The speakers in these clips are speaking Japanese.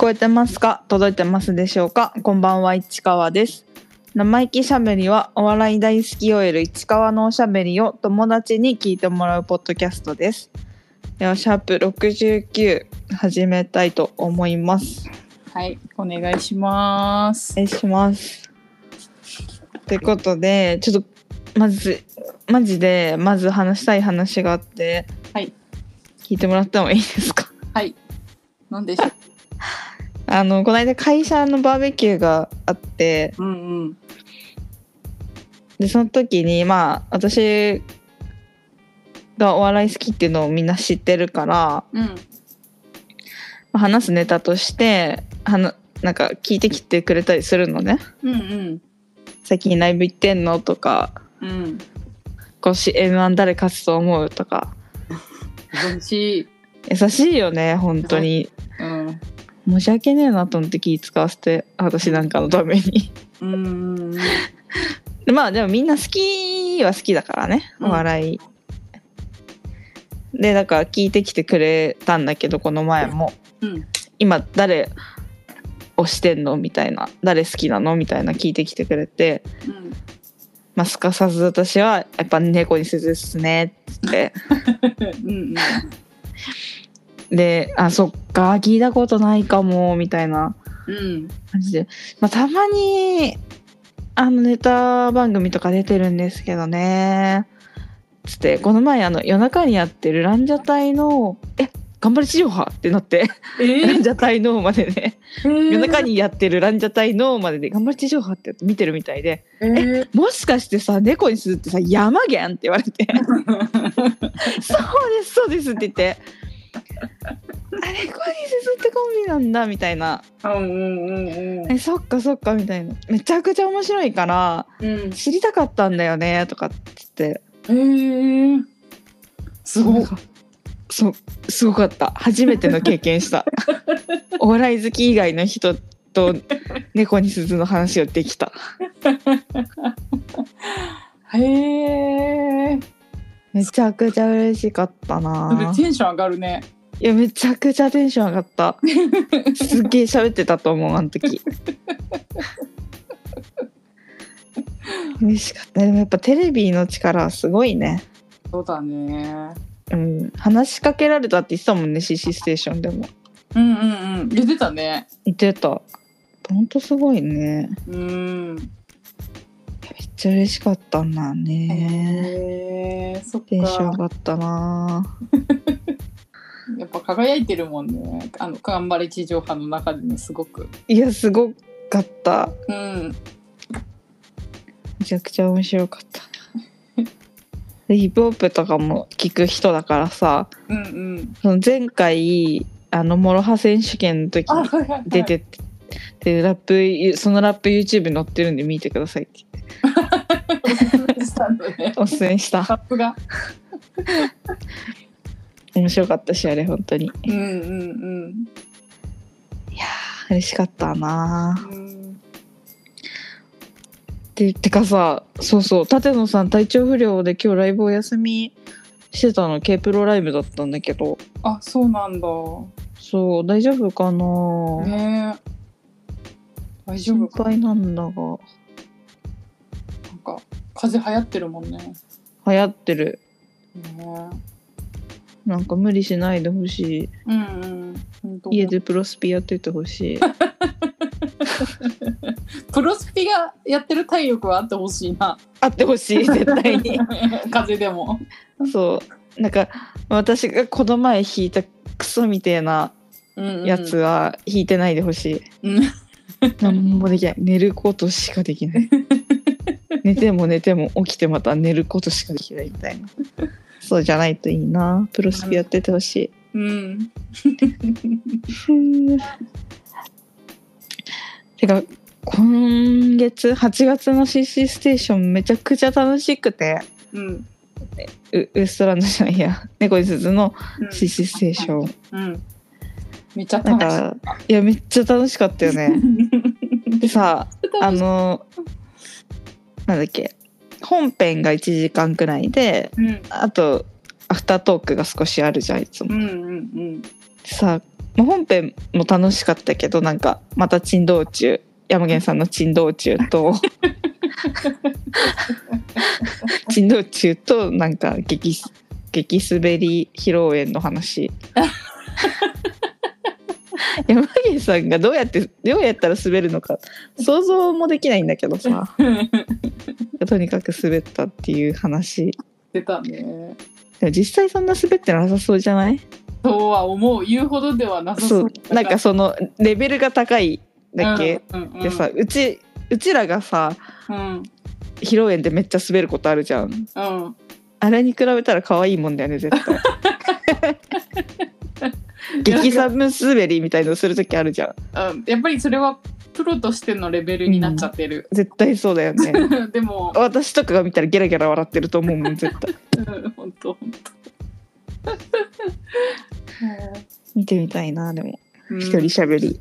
こえてますか？届いてますでしょうか？こんばんは市川です。生意気しゃべりはお笑い大好き OL 市川のおしゃべりを友達に聞いてもらうポッドキャストです。ではシャープ69始めたいと思います。はい、お願いします。お。願いします。ということでちょっとまずマジでまず話したい話があってはい、聞いてもらってもいいですか？はい。なんでしょう？あのこの間会社のバーベキューがあってうんうん。でその時にまあ私がお笑い好きっていうのをみんな知ってるから、うん。まあ話すネタとしてはななんか聞いてきてくれたりするのねうんうん。最近ライブ行ってんのとかうん。今年 m 1誰勝つと思うとか 楽しい。優しいよね本当にうん。申し訳ねえなと思って気使わせて私なんかのために。うんうんうん。でまあでもみんな好きは好きだからねうん。お笑い、でだから聞いてきてくれたんだけどこの前も。うん。今誰推してんのみたいな誰好きなのみたいな聞いてきてくれて、うん。まあ、すかさず私はやっぱ猫にすずっすねって うんであそっか聞いたことないかもみたいなうん。感じで、まあ、たまにあのネタ番組とか出てるんですけどねつってこの前あの夜中にやってるランジャタイの「え頑張れ地上波!」ってなってえランジャタイのまでねー、夜中にやってるランジャタイのまでで「頑張れ地上波!」って見てるみたいでえー、「もしかしてさ猫にするってさ山源?」って言われて「そうですそうです」って言って「あ猫にすずってコンビなんだ」みたいな。うんうんうんえそっかそっかみたいな。めちゃくちゃ面白いからうん。知りたかったんだよねとかって言って。えー、すごい。そうすごかった。初めての経験した。お笑い好き以外の人と猫に鈴の話をできた。へえー。めちゃくちゃ嬉しかったなテンション上がるね。いやめちゃくちゃテンション上がった すっげえ喋ってたと思うあの時嬉しかったでもやっぱテレビの力はすごいねそうだね。うん、話しかけられたって言ってたもんね CC ステーションでもうんうんうん。出てたね。言ってたほんとすごいねうん。ちゃ嬉しかったんだねへえー、そっテンション上か。がったな やっぱ輝いてるもんね。あの頑張れ地上波の中でもすごく。いやすごかったうん。めちゃくちゃ面白かったで ヒップホップとかも聞く人だからさうんうん。その前回あの MOROHA 選手権の時あ、に出てってでラップそのラップ YouTube に載ってるんで見てくださいって言って。おすすめしたカップが。面白かったしあれ本当にうんうんいやー嬉しかったなうん。うん。でてかさそうそう舘野さん体調不良で今日ライブお休みしてたの K プロライブだったんだけどあ、そうなんだ。そう大丈夫かな、ねえ。大丈心夫か。配なんだがなんか風邪流行ってるもんね。ね流行ってるえ。なんか無理しないでほしいうんうん。本当家でプロスピやっててほしい プロスピがやってる体力はあってほしいな。あってほしい絶対に 風邪でも。そうなんか私がこの前弾いたクソみてえなうんうんやつ。は弾いてないでほしい、うん。何もできない。寝ることしかできない。寝ても寝ても起きてまた寝ることしかできないみたいな。そうじゃないといいな。プロスピやっててほしい。うん。てか今月8月の CC ステーションめちゃくちゃ楽しくて。うん。ウウエストランドじゃないや。猫に鈴のうん CC ステーションうん。めっちゃ楽しかいやめっちゃ楽しかったよね。でさあのなんだっけ。本編が1時間くらいでうん。あとアフタートークが少しあるじゃんいつも。うんうん。さまあ、本編も楽しかったけどなんかまた珍道中。山源さんの珍道中と 珍道中となんか激す激滑り披露宴の話 山源さんがどうやってどうやったら滑るのか。想像もできないんだけどさ。とにかく滑ったっていう話。出たね。でも実際そんな滑ってなさそうじゃない？そうは思う。言うほどではなさそそう。うなんかそのレベルが高いだけ、うんうんうん、でさうちうちらがさうん。披露宴でめっちゃ滑ることあるじゃん。うん。あれに比べたら可愛いもんだよね絶対 激寒滑りみたいのする時あるじゃん。うんやっぱりそれはプロとしてのレベルになっちゃってる、絶対そうだよね。でも私とかが見たらゲラゲラ笑ってると思うもん絶対。うん本当本 見てみたいなでも。当一人しゃべり、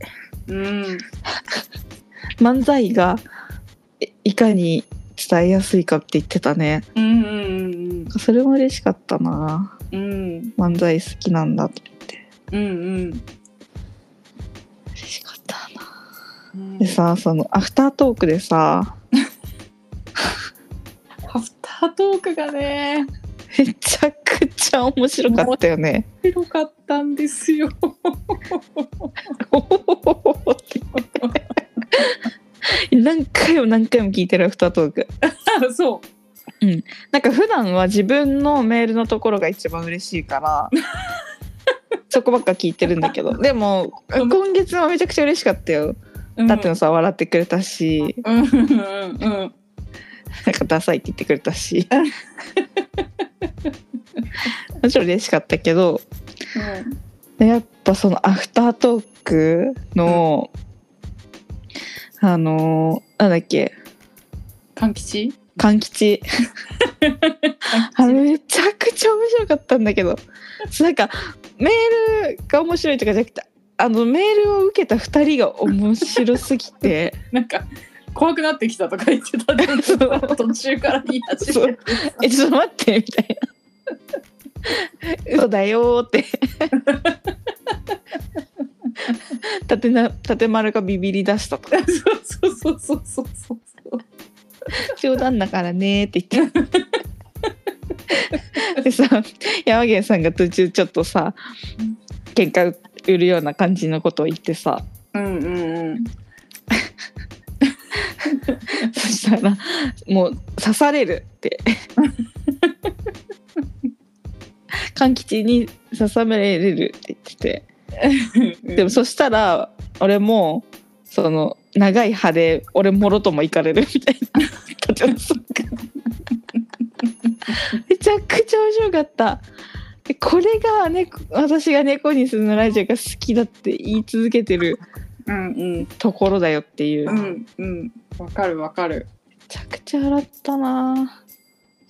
うん。漫才がえいかに伝えやすいかって言ってたね。うんうんそれも嬉しかったな。うん。うん漫才好きなんだとうんうん。嬉しかったな。うんでさそのアフタートークでさ。アフタートークがね。めちゃくちゃ面白かったよね。広かったんですよ。何回も何回も聞いてるアフタートーク。そなんか普段は自分のメールのところが一番嬉しいから そこばっか聞いてるんだけど。でもうん。今月はめちゃくちゃ嬉しかったよ。うだってのさ笑ってくれたし。うんうんうん。なんかダサいって言ってくれたし。もちろん嬉しかったけど。やっぱそのアフタートークの、あのーなんだっけ。勘吉勘吉あれめちゃくちゃ面白かったんだけど。なんかメールが面白いとかじゃなくてあのメールを受けた2人が面白すぎて。なんか怖くなってきたとか言ってたでそう。途中から言い始めて「えちょっと待って」みたいな「嘘だよ」って。縦な縦丸がビビり出したとか。そうそうそうそうそうそう冗談だからねって言って。でさ山源さんが途中ちょっとさ喧嘩売るような感じのことを言ってさ。うんうんうん。そしたらもう刺されるって。柑吉に刺されるって言ってて。でもそしたら俺もその長い歯で俺もろとも行かれるみたいな立てそっかめちゃくちゃ面白かった。でこれが猫私が猫にするのラジオが好きだって言い続けてる。うんうん。ところだよっていう、めうんうん。わかるわかる。ちゃくちゃ笑ったな。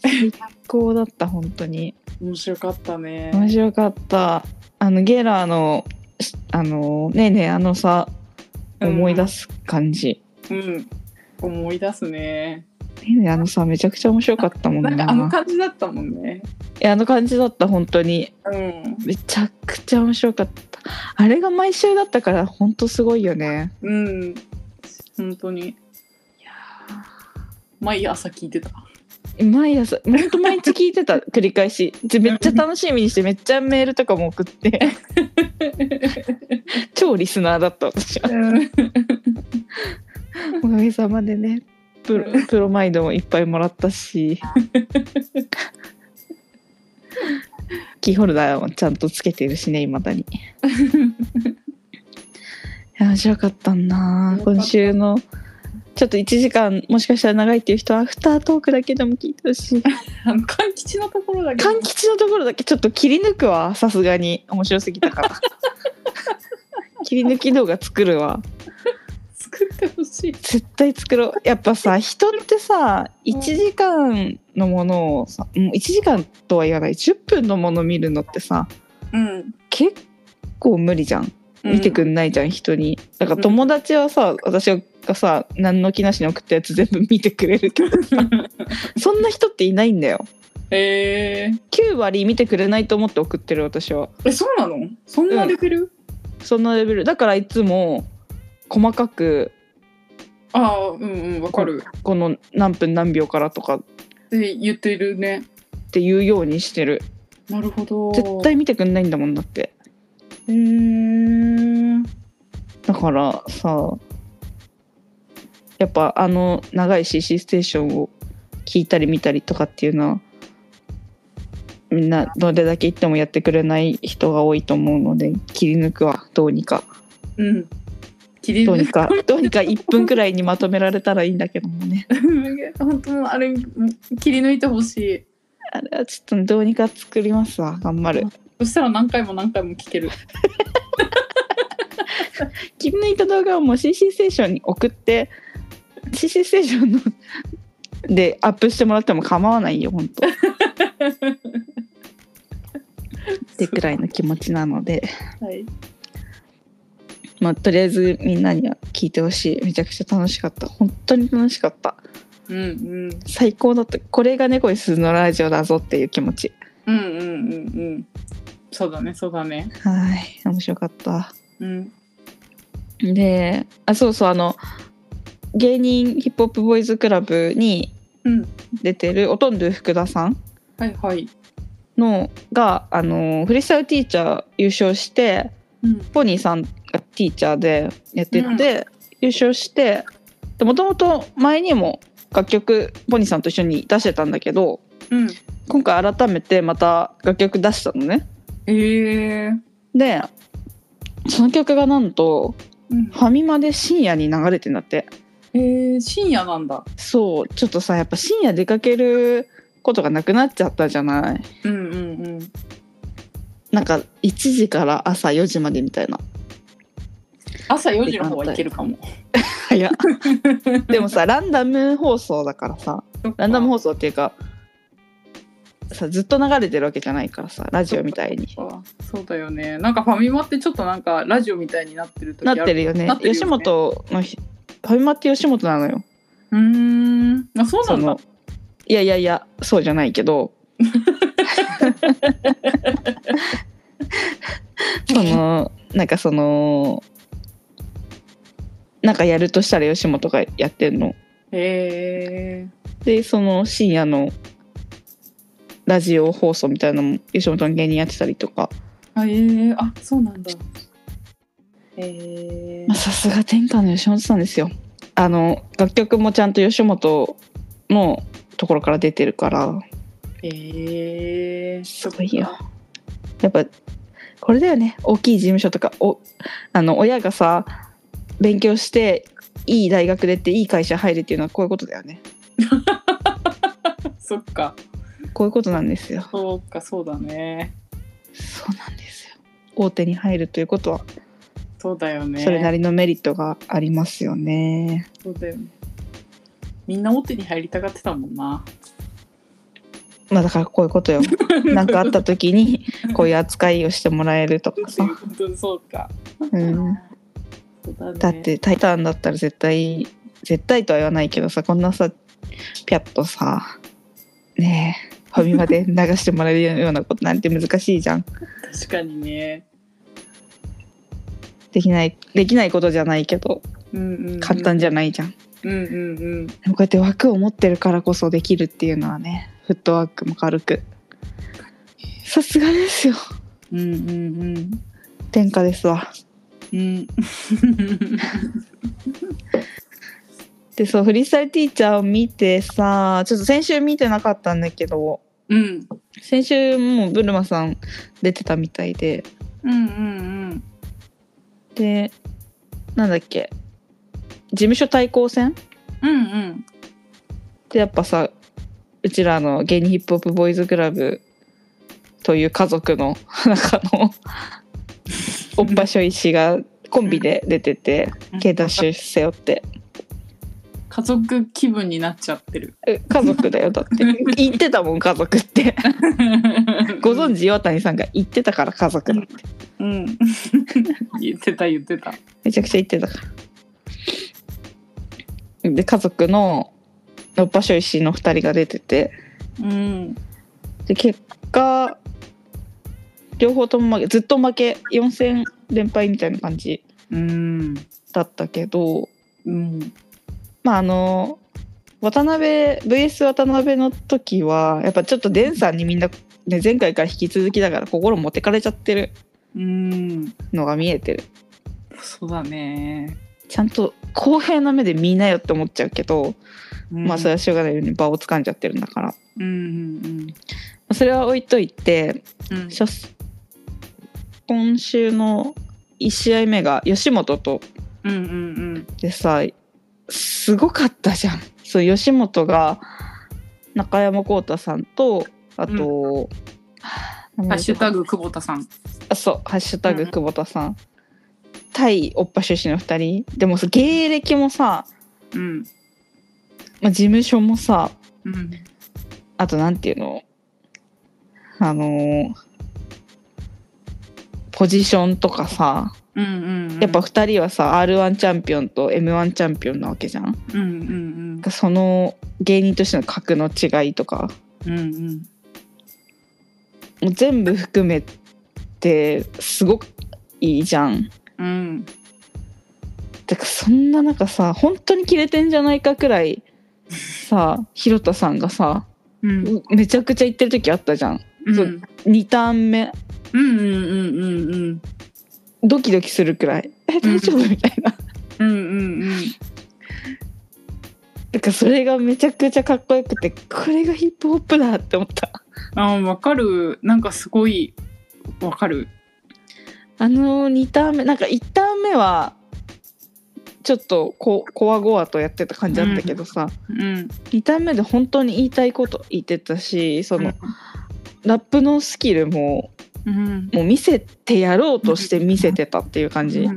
最高だった本当に。面白かったね。面白かった。あのゲラーのしあのねえねえあのさ思い出す感じ、うん。思い出すねあのさめちゃくちゃ面白かったもんな。んなかあの感じだったもんね。いやあの感じだった本当に。うん。めちゃくちゃ面白かった。あれが毎週だったから本当すごいよね。うん。本当に。毎朝聞いてた。毎朝本当毎日聞いてた 繰り返し。でめっちゃ楽しみにしてめっちゃメールとかも送って。超リスナーだった私は。おかげさまでねプロプロマイドもいっぱいもらったし。キーホルダーもちゃんとつけてるしねいまだに。いや面白かったな。今週のちょっと1時間もしかしたら長いっていう人はアフタートークだけでも聞いてほしい。あの勘吉のところだけ柑吉のところだけちょっと切り抜くわ。さすがに。面白すぎたから。切り抜き動画作るわ作ってほしい。絶対作ろう。やっぱさ 人ってさ1時間のものをさもう1時間とは言わない。10分のもの見るのってさうん。結構無理じゃん。見てくんないじゃん、人に。だから友達はさ私がさ何の気なしに送ったやつ全部見てくれるけどさ そんな人っていないんだよ。え。ー、9割見てくれないと思って送ってる私は。えそうなの？そんなレベル、そんなレベル。だからいつも細かくああうんうんわかる。この何分何秒からとか。っって言ってるね。ていうようにしてる。なるほど。絶対見てくんないんだもんだって。へー。だからさやっぱあの長い CC ステーションを聞いたり見たりとかっていうのはみんなどれだけ言ってもやってくれない人が多いと思うので切り抜くはどうにか。うんどうにかどうにか1分くらいにまとめられたらいいんだけどもね。本当あれ切り抜いてほしい。あれはちょっとどうにか作りますわ頑張る。そしたら何回も何回も聞ける。切り抜いた動画をもう CC ステーションに送って CC ステーションの でアップしてもらっても構わないよ本当。ってくらいの気持ちなので、はいまあ、とりあえずみんなには聞いてほしい。めちゃくちゃ楽しかった。本当に楽しかった。うんうん。最高だった。これが猫に鈴のラジオだぞっていう気持ち。うんうんうんうん。そうだねそうだね。はい面白かった。うん。であそうそうあの芸人ヒップホップボーイズクラブにうん。出てるおとんど福田さんはいはい。のがあのフリースタイルティーチャー優勝してうんポニーさんがティーチャーでやってて、優勝してもともと前にも楽曲ポニーさんと一緒に出してたんだけどうん。今回改めてまた楽曲出したのね。ええでその曲がなんとうん。ファミマで深夜に流れてんだって。えー、深夜なんだ。そうちょっとさやっぱ深夜出かけることがなくなっちゃったじゃない。うんうんうんなんか1時から朝4時までみたいな。朝4時の方はいけるかも。早っでもさランダム放送だからさ。ランダム放送っていうかさずっと流れてるわけじゃないからさラジオみたいに。あそうだよね。なんかファミマってちょっとなんかラジオみたいになってる時なってるよね。なってるよね。吉本のひファミマって吉本なのよ。うーん。あそうなのいやいやいやそうじゃないけど そのなんかそのなんかやるとしたら吉本がやってんの。へえでその深夜のラジオ放送みたいなのも吉本の芸人やってたりとか。あえー、あそうなんだ。へえまあさすが天下の吉本さんですよ。あの楽曲もちゃんと吉本のところから出てるから。へえすごいよやっぱこれだよね。大きい事務所とかおあの親がさ勉強していい大学出ていい会社入るっていうのはこういうことだよね。そっか。こういうことなんですよ。そうかそうだね。そうなんですよ。大手に入るということはそうだよね。それなりのメリットがありますよね。そうだよね。みんな大手に入りたがってたもんなまあだからこういうことよ。なんかあった時にこういう扱いをしてもらえるとかさ、本当にそうか。うん、だ,、ね、だって「タイタン」だったら絶対絶対とは言わないけどさこんなさピャッとさねえファミマで流してもらえるようなことなんて難しいじゃん。確かにね。できないできないことじゃないけどうんうん、うん、簡単じゃないじゃん、うんうんうん。でもこうやって枠を持ってるからこそできるっていうのはねフットワークも軽く。さすがですよ。うんうん天下ですわ。うん。うんでそうフリースタイルティーチャーを見てさちょっと先週見てなかったんだけど。うん先週もうブルマさん出てたみたいで。うんうん。でなんだっけ。事務所対抗戦？うんうん。でやっぱさうちらの芸人ヒップホップボーイズクラブという家族の 中のおっぱしょいしがコンビで出ててうん。ケイダッシュ背負って。家族気分になっちゃってる。え家族だよだって。言ってたもん家族って。ご存知岩谷さんが言ってたから家族だって。うん。言ってた言ってた。めちゃくちゃ言ってたから。で家族のおっぱしょいしの2人が出てて。うん。で結果両方とも負けずっと負け4戦連敗みたいな感じうん。だったけどうん。まああの渡辺 VS 渡辺の時はやっぱちょっとデンさんにみんな、ね、前回から引き続きだから心持ってかれちゃってるうん。のが見えてる。そうだね、ちゃんと公平な目で見なよって思っちゃうけど、うん。まあそれはしょうがないように場を掴んじゃってるんだから。うんうんそれは置いといてうん。今週の1試合目が吉本とうんうんでさすごかったじゃん。そう吉本が中山浩太さんとあと、うん。ハッシュタグ久保田さん。あそう「ハッシュタグうん久保田さん」対おっぱ出身の2人。でもさ芸歴もさ、うんまあ、事務所もさうん。あとなんていうの？あのーポジションとかさうんうんうん。やっぱ2人はさ r 1チャンピオンと m 1チャンピオンなわけじゃん。うんうんその芸人としての格の違いとか。うんうんうん。もう全部含めてすごくいいじゃん。うん。てかそんな中さ本当にキレてんじゃないかくらいさひろたさんがさうんめちゃくちゃ言ってる時あったじゃん。うんそう2ターン目うんうんうんうんうんドキドキするくらい「え大丈夫?」みたいな。うんうんうんだからそれがめちゃくちゃかっこよくてこれがヒップホップだって思った。あーわかるなんかすごいわかるあの2ターン目なんか1ターン目はちょっとここわごわとやってた感じだったけどさ、うん。2ターン目で本当に言いたいこと言ってたしその、ラップのスキルもうん。もう見せてやろうとして見せてたっていう感じ、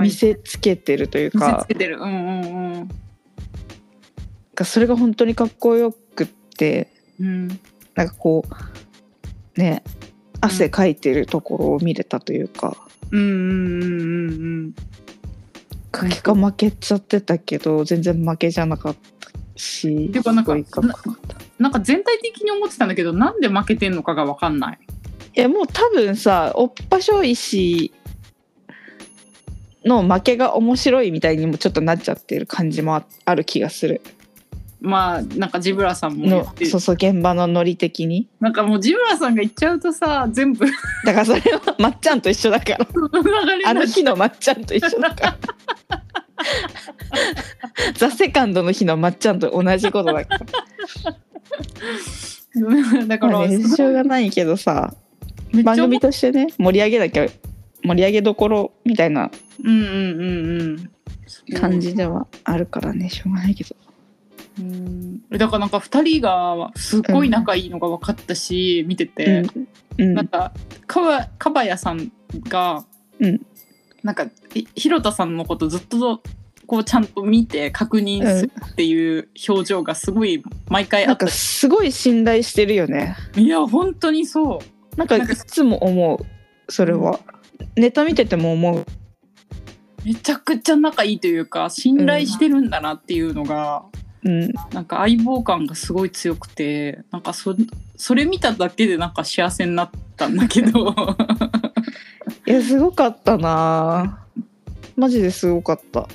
見せつけてるという見せかつけてる。うんうんがそれが本当にかっこよくってうん。なんかこうね汗かいてるところを見れたというか、うんうんうんうんうん結果負けちゃってたけど全然負けじゃなかったしていうかなんかなんか全体的に思ってたんだけどなんで負けてんのかがわかんない。いやもう多分さおっぱしょいしの負けが面白いみたいにもちょっとなっちゃってる感じもあある気がするまあなんかジブラさんも言のってそうそう現場のノリ的に？なんかもうジブラさんが言っちゃうとさ全部。だからそれはまっちゃんと一緒だから。あの日のまっちゃんと一緒だから。ザ・セカンドの日のまっちゃんと同じことだから。だから、まあね、しょうがないけどさ番組としてね盛り上げなきゃ盛り上げどころみたいなうんうんうんうん。感じではあるからねしょうがないけどうん。だからなんか2人がすっごい仲いいのが分かったし、見てて、うん。うん。なんかかばかばやさんが、うん。なんかひ広田さんのことずっとこうちゃんと見て確認するっていう表情がすごい毎回なんかあった。し、すごい信頼してるよね。いや本当にそう。なんかいなんかつも思うそれは、ネタ見てても思う。めちゃくちゃ仲いいというか信頼してるんだなっていうのが、うんなんか相棒感がすごい強くてなんかそそれ見ただけでなんか幸せになったんだけど。いやすごかったな。マジですごかった、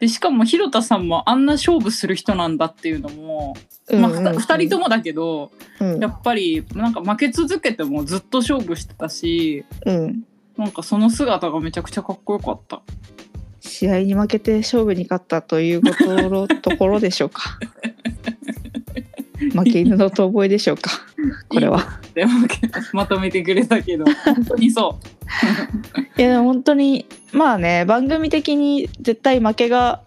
でしかも広田さんもあんな勝負する人なんだっていうのも、まあ、ふた2人ともだけどうん。やっぱりなんか負け続けてもずっと勝負してたしうん。なんかその姿がめちゃくちゃかっこよかった。試合に負けて勝負に勝ったということのところでしょうか。負け犬の遠吠えでしょうか。これは。でもまとめてくれたけど。本当にそ いや本当にまあね番組的に絶対負けが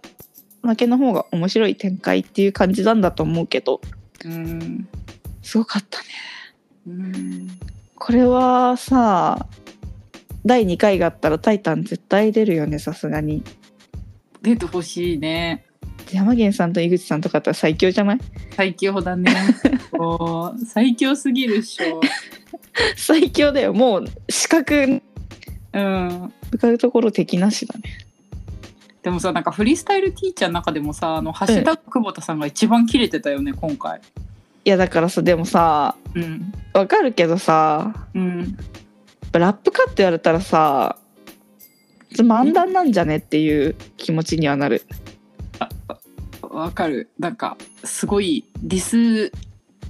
負けの方が面白い展開っていう感じなんだと思うけど。う。うん。すごかったね。うん。これはさ第2回があったら「タイタン」絶対出るよねさすがに出てほしいね。山源さんと井口さんとかだったら最強じゃない？最強だね。最強すぎるっしょ。最強だよもう資格うん。向かうところ敵なしだねでもさなんかフリースタイルティーチャーの中でもさあのハッシュタグ久保田さんが一番キレてたよね今回。いやだからさでもさうんわかるけどさうんぱラップかって言われたらさ漫談なんじゃねっていう気持ちにはなる。わかる。なんかすごいディス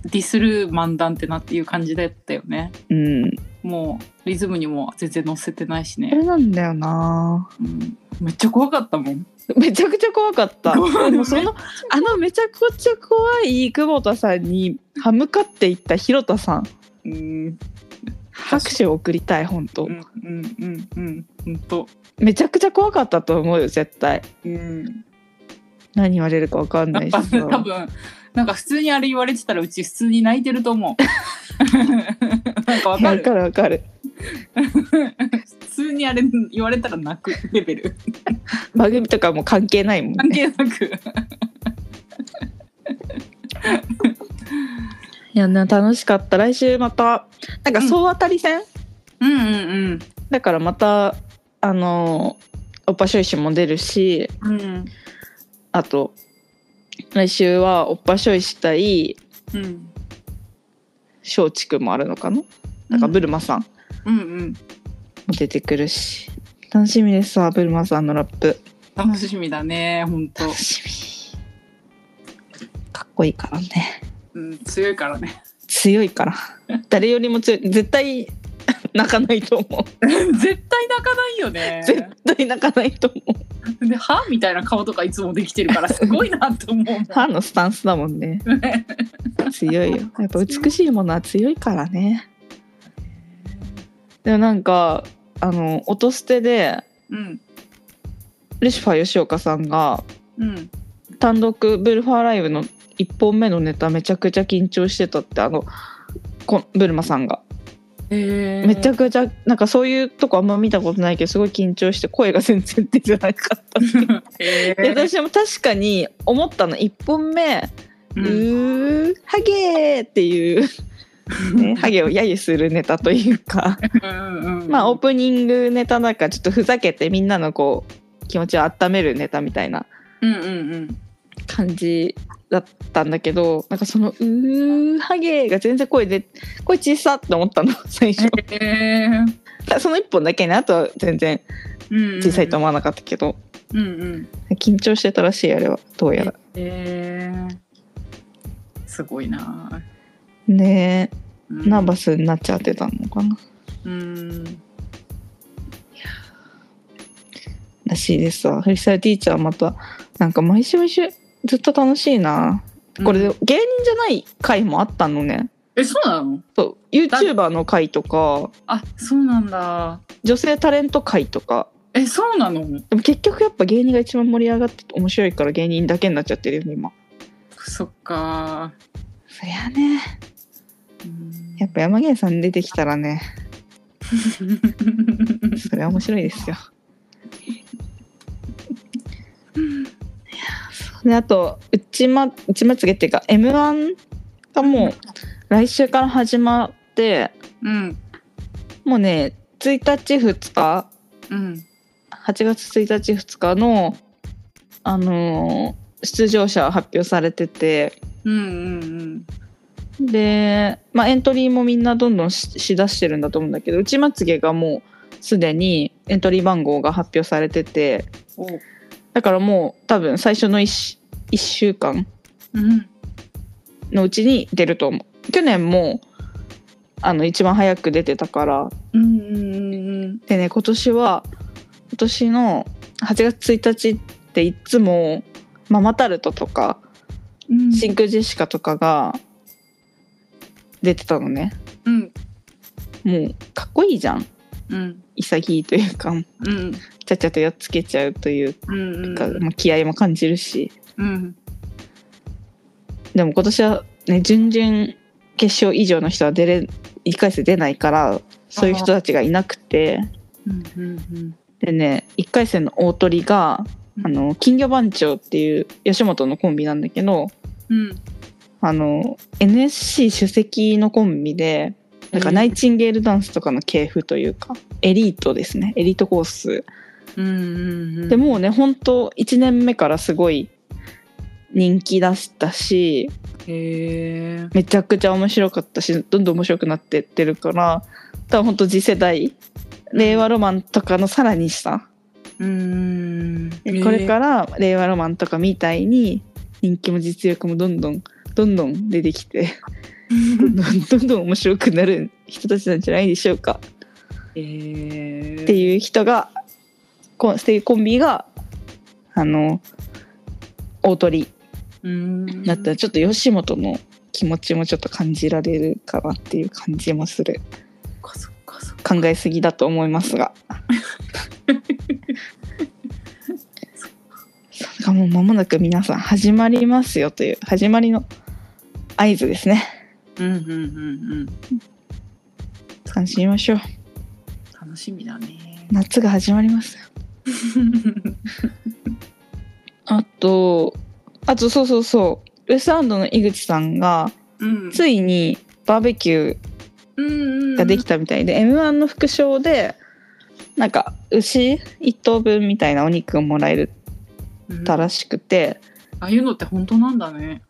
ディスる漫談ってなっていう感じだったよね。うん。もうリズムにも全然乗せてないしそね、れなんだよな。うん、めっちゃ怖かったもん。めちゃくちゃ怖かった。もそのあのめちゃくちゃ怖い久保田さんに歯向かっていった広田さん。うん拍手を送りたい本当。うんうんうんうん。ほんとめちゃくちゃ怖かったと思うよ絶対。うん。何言われるか分かんないし多さ分 なんか普通にあれ言われてたらうち普通に泣いてると思う。なんかわかる。分かる分かる。普通にあれ言われたら泣くレベル。番組とかも関係ないもん関ね係なくいやな楽しかった。来週また。なんか総当たり戦、うんうんだからまたあのおっぱしょいしも出るしうん。うんあと来週はおっぱしょいし対うん。松竹もあるのかな？なんかブルマさん。うんうん。も出てくるし。楽しみですわブルマさんのラップ。楽しみだね本当楽しみ。かっこいいからねうん強いからね。強いから。誰よりも強い。絶対泣かないと思う。絶対泣かないよね。絶対泣かないと思う。で歯みたいな顔とかいつもできてるからすごいなと思う 歯のスタンスだもんね。強いよ。やっぱ美しいものは強いからね。でもなんかあの音捨てでうん。ルシファー吉岡さんがうん。単独ブルファーライブの1本目のネタめちゃくちゃ緊張してたってあのこブルマさんが。へめちゃくちゃなんかそういうとこあんま見たことないけどすごい緊張して声が全然出てなかった へで私も確かに思ったの。1本目「うーハゲー」っていう、ね、ハゲを揶揄するネタというか。まあオープニングネタなんかちょっとふざけてみんなのこう気持ちを温めるネタみたいな。うんうんうん感じだったんだけどなんかその「うーハゲ」が全然声で声小さって思ったの 最初。へー。その1本だけねあとは全然うん小さいと思わなかったけど、うんうん。緊張してたらしいあれは。どうやら。へー。すごいな。ねえ。うん。ナーバスになっちゃってたのかな。うん。らしいですわ。フリースタイルティーチャーまたなんか毎週毎週ずっと楽しいな。これ、うん芸人じゃない回もあったのね。えそうなの？そう。YouTuber の回とかあそうなんだ。女性タレント回とか。えそうなの？でも結局やっぱ芸人が一番盛り上がって面白いから芸人だけになっちゃってるよね今。そっか。そりゃね。うん。やっぱ山源さん出てきたらね。それは面白いですよであと内ま内まつげっていうか m 1がもう来週から始まってうん。もうね1日2日うん。8月1日2日のあのー出場者発表されててうんうんで、まあ、エントリーもみんなどんどんししだしてるんだと思うんだけど内まつげがもうすでにエントリー番号が発表されてておだからもう多分最初の 1, 1週間うん。のうちに出ると思う。去年もあの一番早く出てたから。でね今年は今年の8月1日っていつもママタルトとかうん。真空ジェシカとかが出てたのね。うん。もうかっこいいじゃん。うん。潔いというか。うんちゃっちゃとやっつけちゃうといううんか、まあ、気合も感じるし。うん。でも今年はね準々決勝以上の人は出れ1回戦出ないからそういう人たちがいなくて。うんうんでね1回戦の大鳥があの金魚番長っていう吉本のコンビなんだけどうん。あの NSC 首席のコンビでなんかナイチンゲールダンスとかの系譜というかエリートですね。エリートコースうんうんうん。でもうね本当1年目からすごい人気出したしめちゃくちゃ面白かったしどんどん面白くなってってるから多分本当次世代令和ロマンとかのさらに下、うーん。これから令和ロマンとかみたいに人気も実力もどんどんどんどん出てきてどんどんどんどん面白くなる人たちなんじゃないでしょうか。えー、っていう人がこっていうコンビがあの大鳥だったらちょっと吉本の気持ちもちょっと感じられるかなっていう感じもする。考えすぎだと思いますが。そうだからもう間もなく皆さん始まりますよという始まりの合図ですね。うんうんうんうん。楽しみましょう。楽しみだね。夏が始まります。よあとあとそうそうそう。ウエストランドの井口さんがうん。ついにバーベキューうんができたみたいで、m 1の副賞でなんか牛1頭分みたいなお肉をもらえるたらしくて、ああいうのって本当なんだね。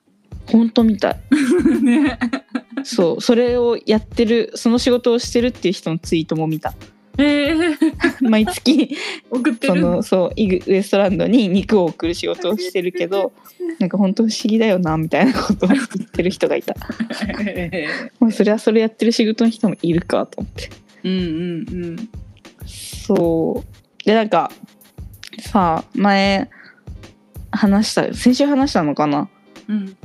ほんとみたい。ね。そうそれをやってるその仕事をしてるっていう人のツイートも見たえー、毎月そ 送ってる。のそうイグウエストランドに肉を送る仕事をしてるけどなんか本当不思議だよなみたいなことを 言ってる人がいた。もうそれはそれやってる仕事の人もいるかと思って。うんうんうん。そう。でなんかさあ前話した先週話したのかな？うん。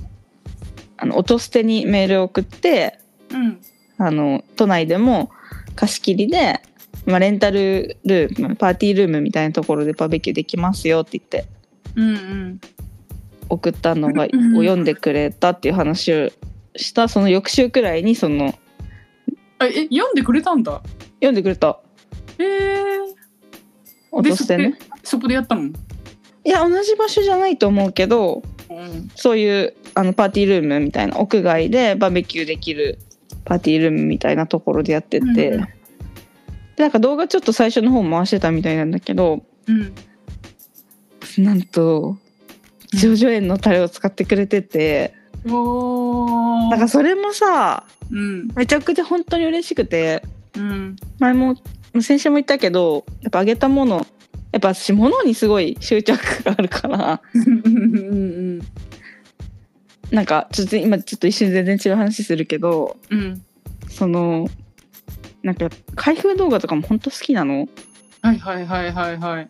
あの音捨てにメールを送ってうん。あの都内でも貸し切りで、まあ、レンタルルームパーティールームみたいなところでバーベキューできますよって言ってうんうん。送ったのがをうん。読んでくれたっていう話をした。その翌週くらいにそのあえ読んでくれたんだ？読んでくれた。えー、音捨てね。そこでやったの？いや同じ場所じゃないと思うけどうん。そういうあのパーティールームみたいな屋外でバーベキューできるパーティールームみたいなところでやってて、うんでなんか動画ちょっと最初の方回してたみたいなんだけどうんなんとジョジョ園のタレを使ってくれてて、おー。なんかそれもさうん。めちゃくちゃ本当に嬉しくてうん。前も先週も言ったけどやっぱあげたものやっぱ私物にすごい執着があるからうん。なんかちょっと今ちょっと一瞬全然違う話するけどうん。そのなんか開封動画とかも本当好きなの？はいはいはいはいはい。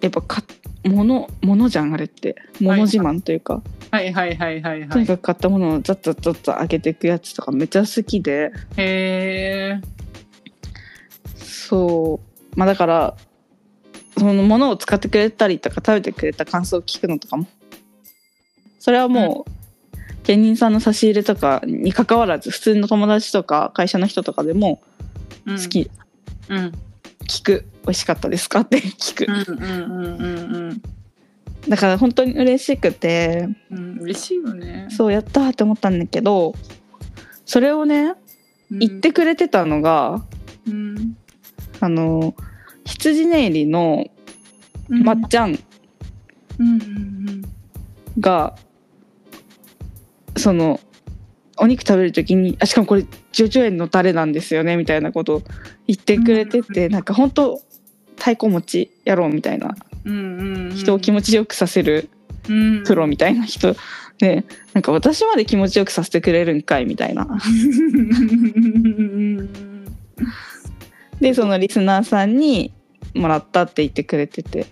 やっぱか物物じゃんあれって。物自慢というか、はいはいはいはいはい。とにかく買ったものをザッザッザッザッ上げていくやつとかめっちゃ好きで。へえそう。まあだからそのものを使ってくれたりとか食べてくれた感想を聞くのとかも。それはもう、芸人さんの差し入れとかに関わらず普通の友達とか会社の人とかでも好好き、うん。聞く。美味しかったですか？って聞く。うんうんうんうんだから本当に嬉しくて。うん嬉しいよね。そうやったって思ったんだけどそれをね言ってくれてたのが、うん。あの羊ネイリのうん。まっちゃんうんうん。が、そのお肉食べる時にあしかもこれジョジョ園のタレなんですよねみたいなことを言ってくれてて、なんか本当太鼓持ちやろうみたいな。うんうんうん。人を気持ちよくさせるうん。プロみたいな人。でなんか私まで気持ちよくさせてくれるんかいみたいな。でそのリスナーさんにもらったって言ってくれてて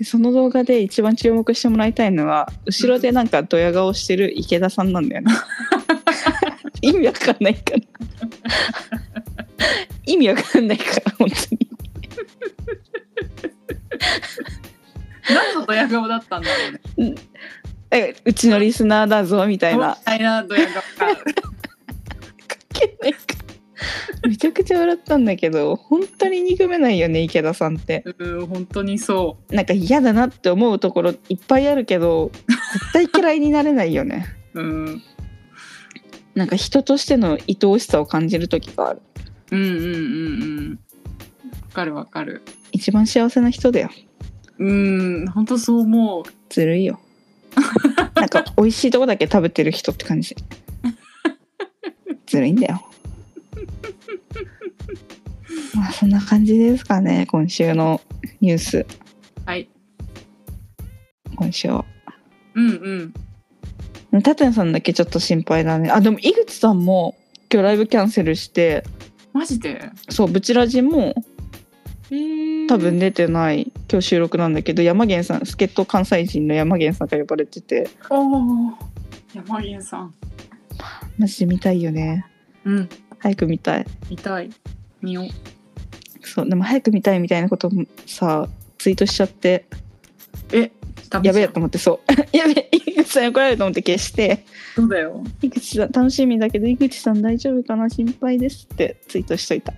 でその動画で一番注目してもらいたいのは後ろでなんかドヤ顔してる池田さんなんだよね 意味わかんないから。意味わかんないから本当に。何のドヤ顔だったんだろうね。えうちのリスナーだぞみたいな。みたいなドヤ顔。がけないか めちゃくちゃ笑ったんだけど本当に憎めないよね池田さんって。うん本当にそなんか嫌だなって思うところいっぱいあるけど絶対嫌いになれないよね。ううん。なんか人としての愛おしさを感じる時がある。うんうんうんうん。わかるわかる。一番幸せな人だよ。うん本当そう思う。ずるいよ。なんか美味しいとこだけ食べてる人って感じ。ずるいんだよまあそんな感じですかね今週のニュース。はい。今週は。うんうん。タテンさんだけちょっと心配だね。あでも井口さんも今日ライブキャンセルしてマジで？そうブチラジもえー、多分出てない。今日収録なんだけど山源さん助っ人関西人の山源さんが呼ばれてて。おお山源さん。マジで見たいよね。うん。早く見たい。見たい見よう。そうでも早く見たいみたいなこともさツイートしちゃって。えやべえと思ってそう。やべえ井口さんに怒られると思って消して。そうだよ。井口さん楽しみだけど井口さん大丈夫かな？心配ですってツイートしといた。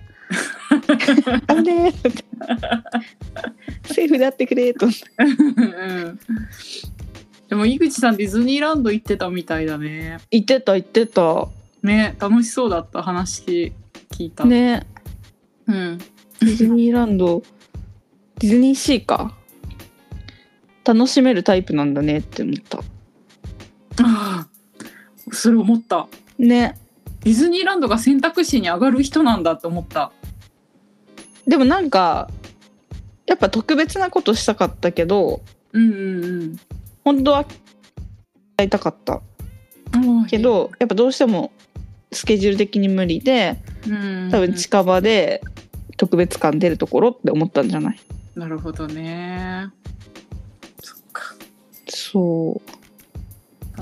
あぶねーって。セーフであってくれとうんでも井口さんディズニーランド行ってたみたいだね。言ってた言ってた。ね楽しそうだった話聞いた、ねうん。ディズニーランド。ディズニーシーか。楽しめるタイプなんだねって思った。ああ。それ思った。ね。ディズニーランドが選択肢に上がる人なんだって思った。でもなんかやっぱ特別なことしたかったけどうんうん本当はやりたかった。うんけどやっぱどうしてもスケジュール的に無理でうん。多分近場で特別感出るところって思ったんじゃない？なるほどね。そっか。そ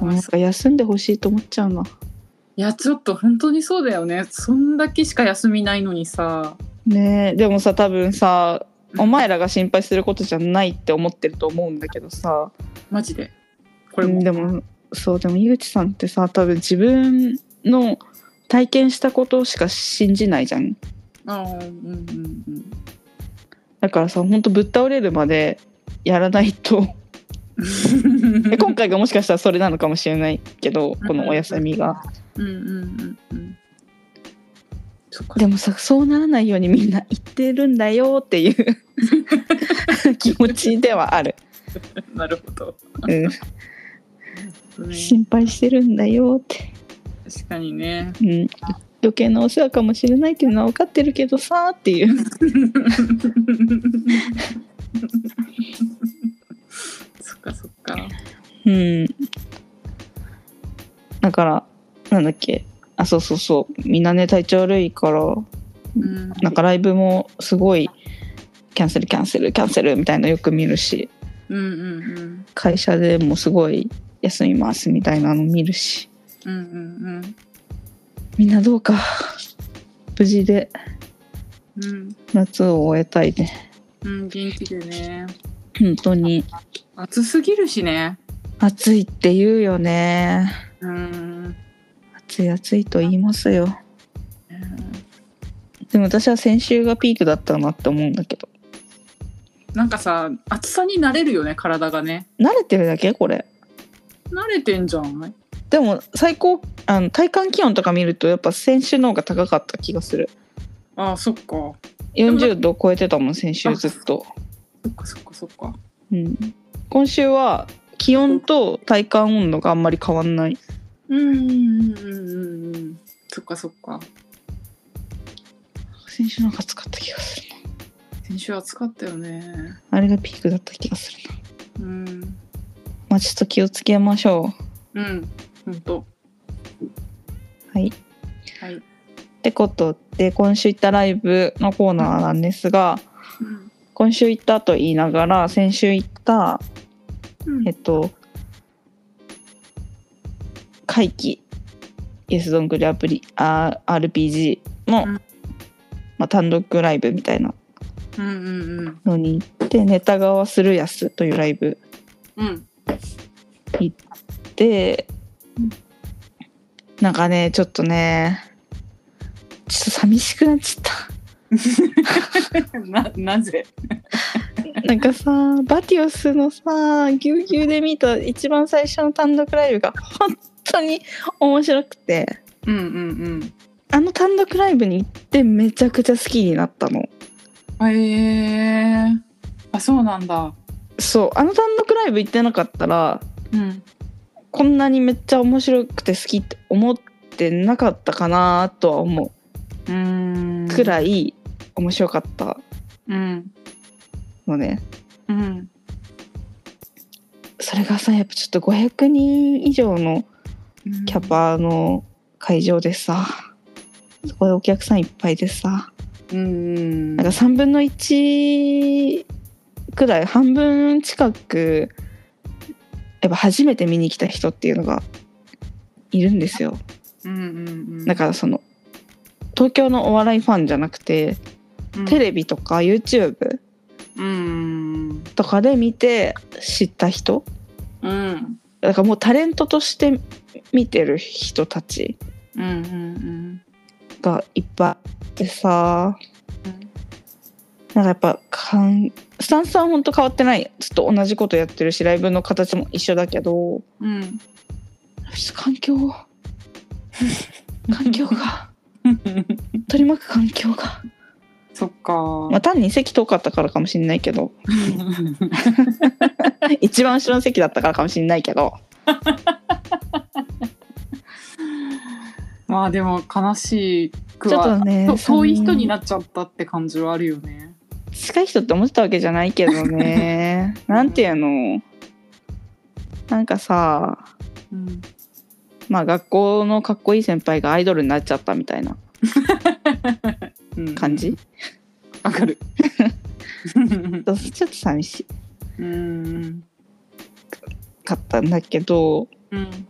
う。なんか休んでほしいと思っちゃうな。いやちょっと本当にそうだよね。そんだけしか休みないのにさ。ねえ。でもさ多分さお前らが心配することじゃないって思ってると思うんだけどさ。マジで。これも。うんでもそうでも井口さんってさ多分自分の体験したことしか信じないじゃん。あーうんうんだからさほんとぶっ倒れるまでやらないと。今回がもしかしたらそれなのかもしれないけどこのお休みが。うんうんうんうん。そっかでもさそうならないようにみんな言ってるんだよっていう。気持ちではある、なるほど、うん、ね、心配してるんだよって、確かにね。うん、余計なお世話かもしれないっていうのは分かってるけどさっていう。そっかそっか。うん。だからなんだっけ？あそうそうそう。みんなね体調悪いからうん。なんかライブもすごいキャンセルキャンセルキャンセルみたいなのよく見るしうんうん。会社でもすごい休みますみたいなの見るしうんうんうん。みんなどうか。無事で。うん。夏を終えたいね。うん元気でね。本当に。暑すぎるしね。暑いって言うよね。うん。暑い暑いと言いますよ。でも私は先週がピークだったなって思うんだけど。なんかさ暑さに慣れるよね体がね。慣れてるだけ？これ。慣れてんじゃんでも最高あの体感気温とか見るとやっぱ先週の方が高かった気がする。あそっか。そ40度超えてたもん先週ずっと、っかそっかそっか。うん、今週は気温と体感温度があんまり変わんない。うんうんうんうんうんそっかそっか。先週の方が暑かった気がする先週暑かったよね。なあれがピークだった気がするな。うん。まあちょっと気をつけましょう。んほんと。うはい。はい。ってことで今週行ったライブのコーナーなんですがうん。今週行ったと言いながら先週行ったうん。えっと会期イエスどんぐりアプリあ RPG の、うん。まあ、単独ライブみたいな。うんうんのに行ってネタ川するやすというライブうん。うん。で、うんなんかねちょっとねちょっと寂しくなっちゃった。ななぜ？なんかさバティオスのさぎゅうぎゅうで見た一番最初の単独ライブが本当に面白くて。うんうんうん。あの単独ライブに行ってめちゃくちゃ好きになったの。へえー、あそうなんだ。そう。あの単独ライブ行ってなかったらうんこんなにめっちゃ面白くて好きって思ってなかったかなとは思う。うん。くらい面白かったうん。のね、うん。それがさやっぱちょっと500人以上のキャパの会場でさそこでお客さんいっぱいでさうんなんか3分の1くらい半分近くやっぱ初めて見に来た人っていうのがいるんですよ。うんうんうん。だからその東京のお笑いファンじゃなくてテレビとか YouTube うんとかで見て知った人。うん。だからもうタレントとして見てる人たち。うんうんがいっぱいいてさなんかやっぱかんスタンスは本当変わってない。ずっと同じことやってるしライブの形も一緒だけど。うん。環境。環境が。取り巻く環境が。そっか。まあ単に席遠かったからかもしれないけど。一番後ろの席だったからかもしれないけど。まあでも悲しくちょっはとねと遠い人にななっちゃったって感じはあるよね近い人って思ってたわけじゃないけどね。なんていうの？なんかさうん。まあ学校のかっこいい先輩がアイドルになっちゃったみたいな。うん。感じ、わかる。ちょっと寂しうん。かったんだけど。うん。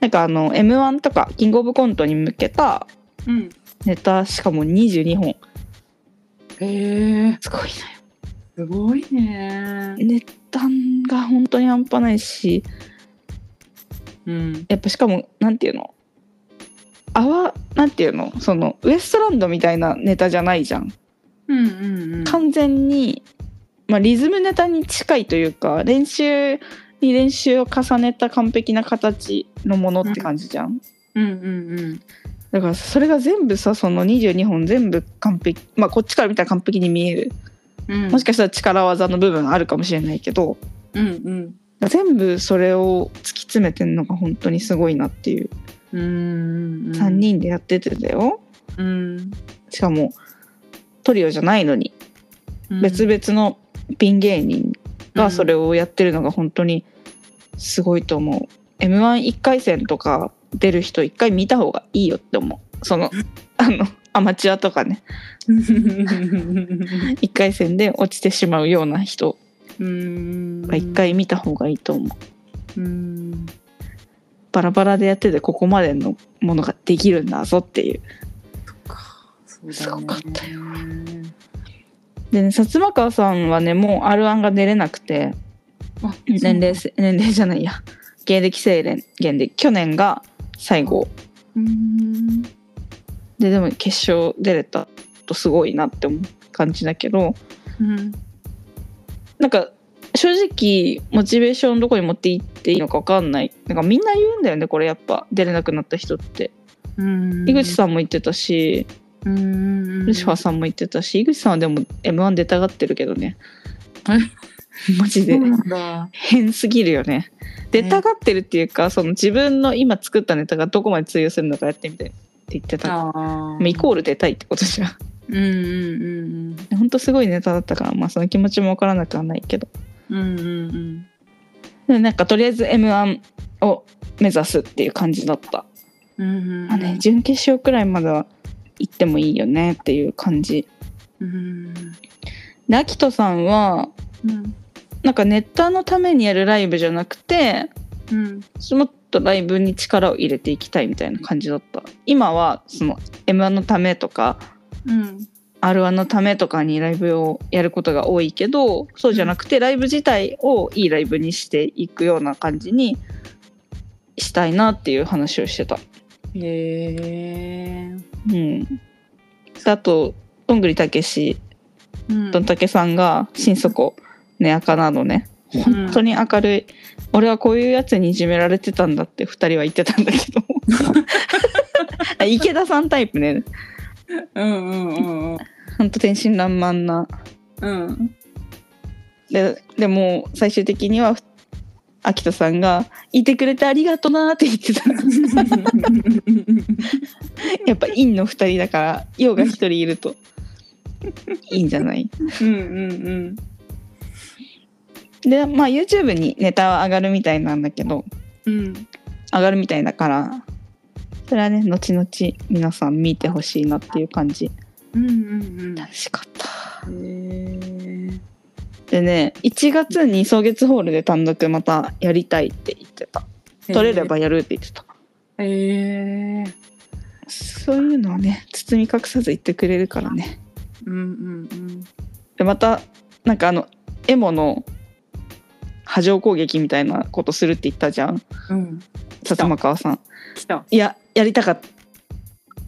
なんかあの m 1とかキングオブコントに向けたうん。ネタしかも22本へえすごいすごいね。値段が本当に半端ないし。うん。やっぱしかもなんていうの？あわなんていうの？そのウエストランドみたいなネタじゃないじゃん。うんうんうん。完全に、まあ、リズムネタに近いというか練習に練習を重ねた完璧な形のものって感じじゃん、うんうんだからそれが全部さその22本全部完璧まあこっちから見たら完璧に見える。うん。もしかしたら力技の部分あるかもしれないけどうんうん。全部それを突き詰めてんのが本当にすごいなっていう、うんうん3人でやっててだよ。うん。しかもトリオじゃないのに別々のピン芸人がそれをやってるのが本当にすごいと思う。m 1 1回戦とか出る人一回見た方がいいよって思う。そのあのアマチュアとかね。1回戦で落ちてしまうような人。うん。は一回見た方がいいと思う。うん。バラバラでやっててここまでのものができるんだぞっていう。そうだねすごかったよ。でね薩摩川さんはねもう r 1が出れなくて。あ年齢せ年齢じゃないや。芸歴制限で去年が最後。うんででも決勝出れたとすごいなって思う感じだけど。うんなんか正直モチベーションどこに持っていっていいのか分かんない。なんかみんな言うんだよねこれやっぱ。出れなくなった人って。うん。井口さんも言ってたし。うん。ルシファーさんも言ってたし。井口さんはでも m 1出たがってるけどね。マジで。変すぎるよね出たがってるっていうかその自分の今作ったネタがどこまで通用するのかやってみたいって言ってた。イコール出たいってことじゃん。うんうんうん。本当すごいネタだったからまあその気持ちも分からなくはないけど。うんうんうん。でなんかとりあえず m 1を目指すっていう感じだった、うんうんまあね、準決勝くらいまでは行ってもいいよねっていう感じ。うん。でアキトさんはうんなんかネタのためにやるライブじゃなくてうん。もっとライブに力を入れていきたいみたいな感じだった。今はその m 1のためとかうん。r 1のためとかにライブをやることが多いけどそうじゃなくてライブ自体をいいライブにしていくような感じにしたいなっていう話をしてた。へえうん、であとどんぐりたけしうん。どんたけさんが心底ね赤なのね。うん本当に明るい、俺はこういうやつにいじめられてたんだって2人は言ってたんだけど。あ池田さんタイプね。うんうんうんうん。ほんと天真爛漫な。うん。ででも最終的にはアキトさんが「いてくれてありがとな」って言ってた。やっぱ陰の2人だから陽が1人いるといいんじゃない？うんうんでまあ YouTube にネタは上がるみたいなんだけどうん。うん上がるみたいだからそれはね後々皆さん見てほしいなっていう感じ。うんうん楽しかった。でね1月に草月ホールで単独またやりたいって言ってた。取れればやるって言ってた。へえそういうのはね包み隠さず言ってくれるからね。うんうん。でまたなんかあのエモの波状攻撃みたいなことするって言ったじゃん。うん。うん薩摩川さん。来た。いややりたかった。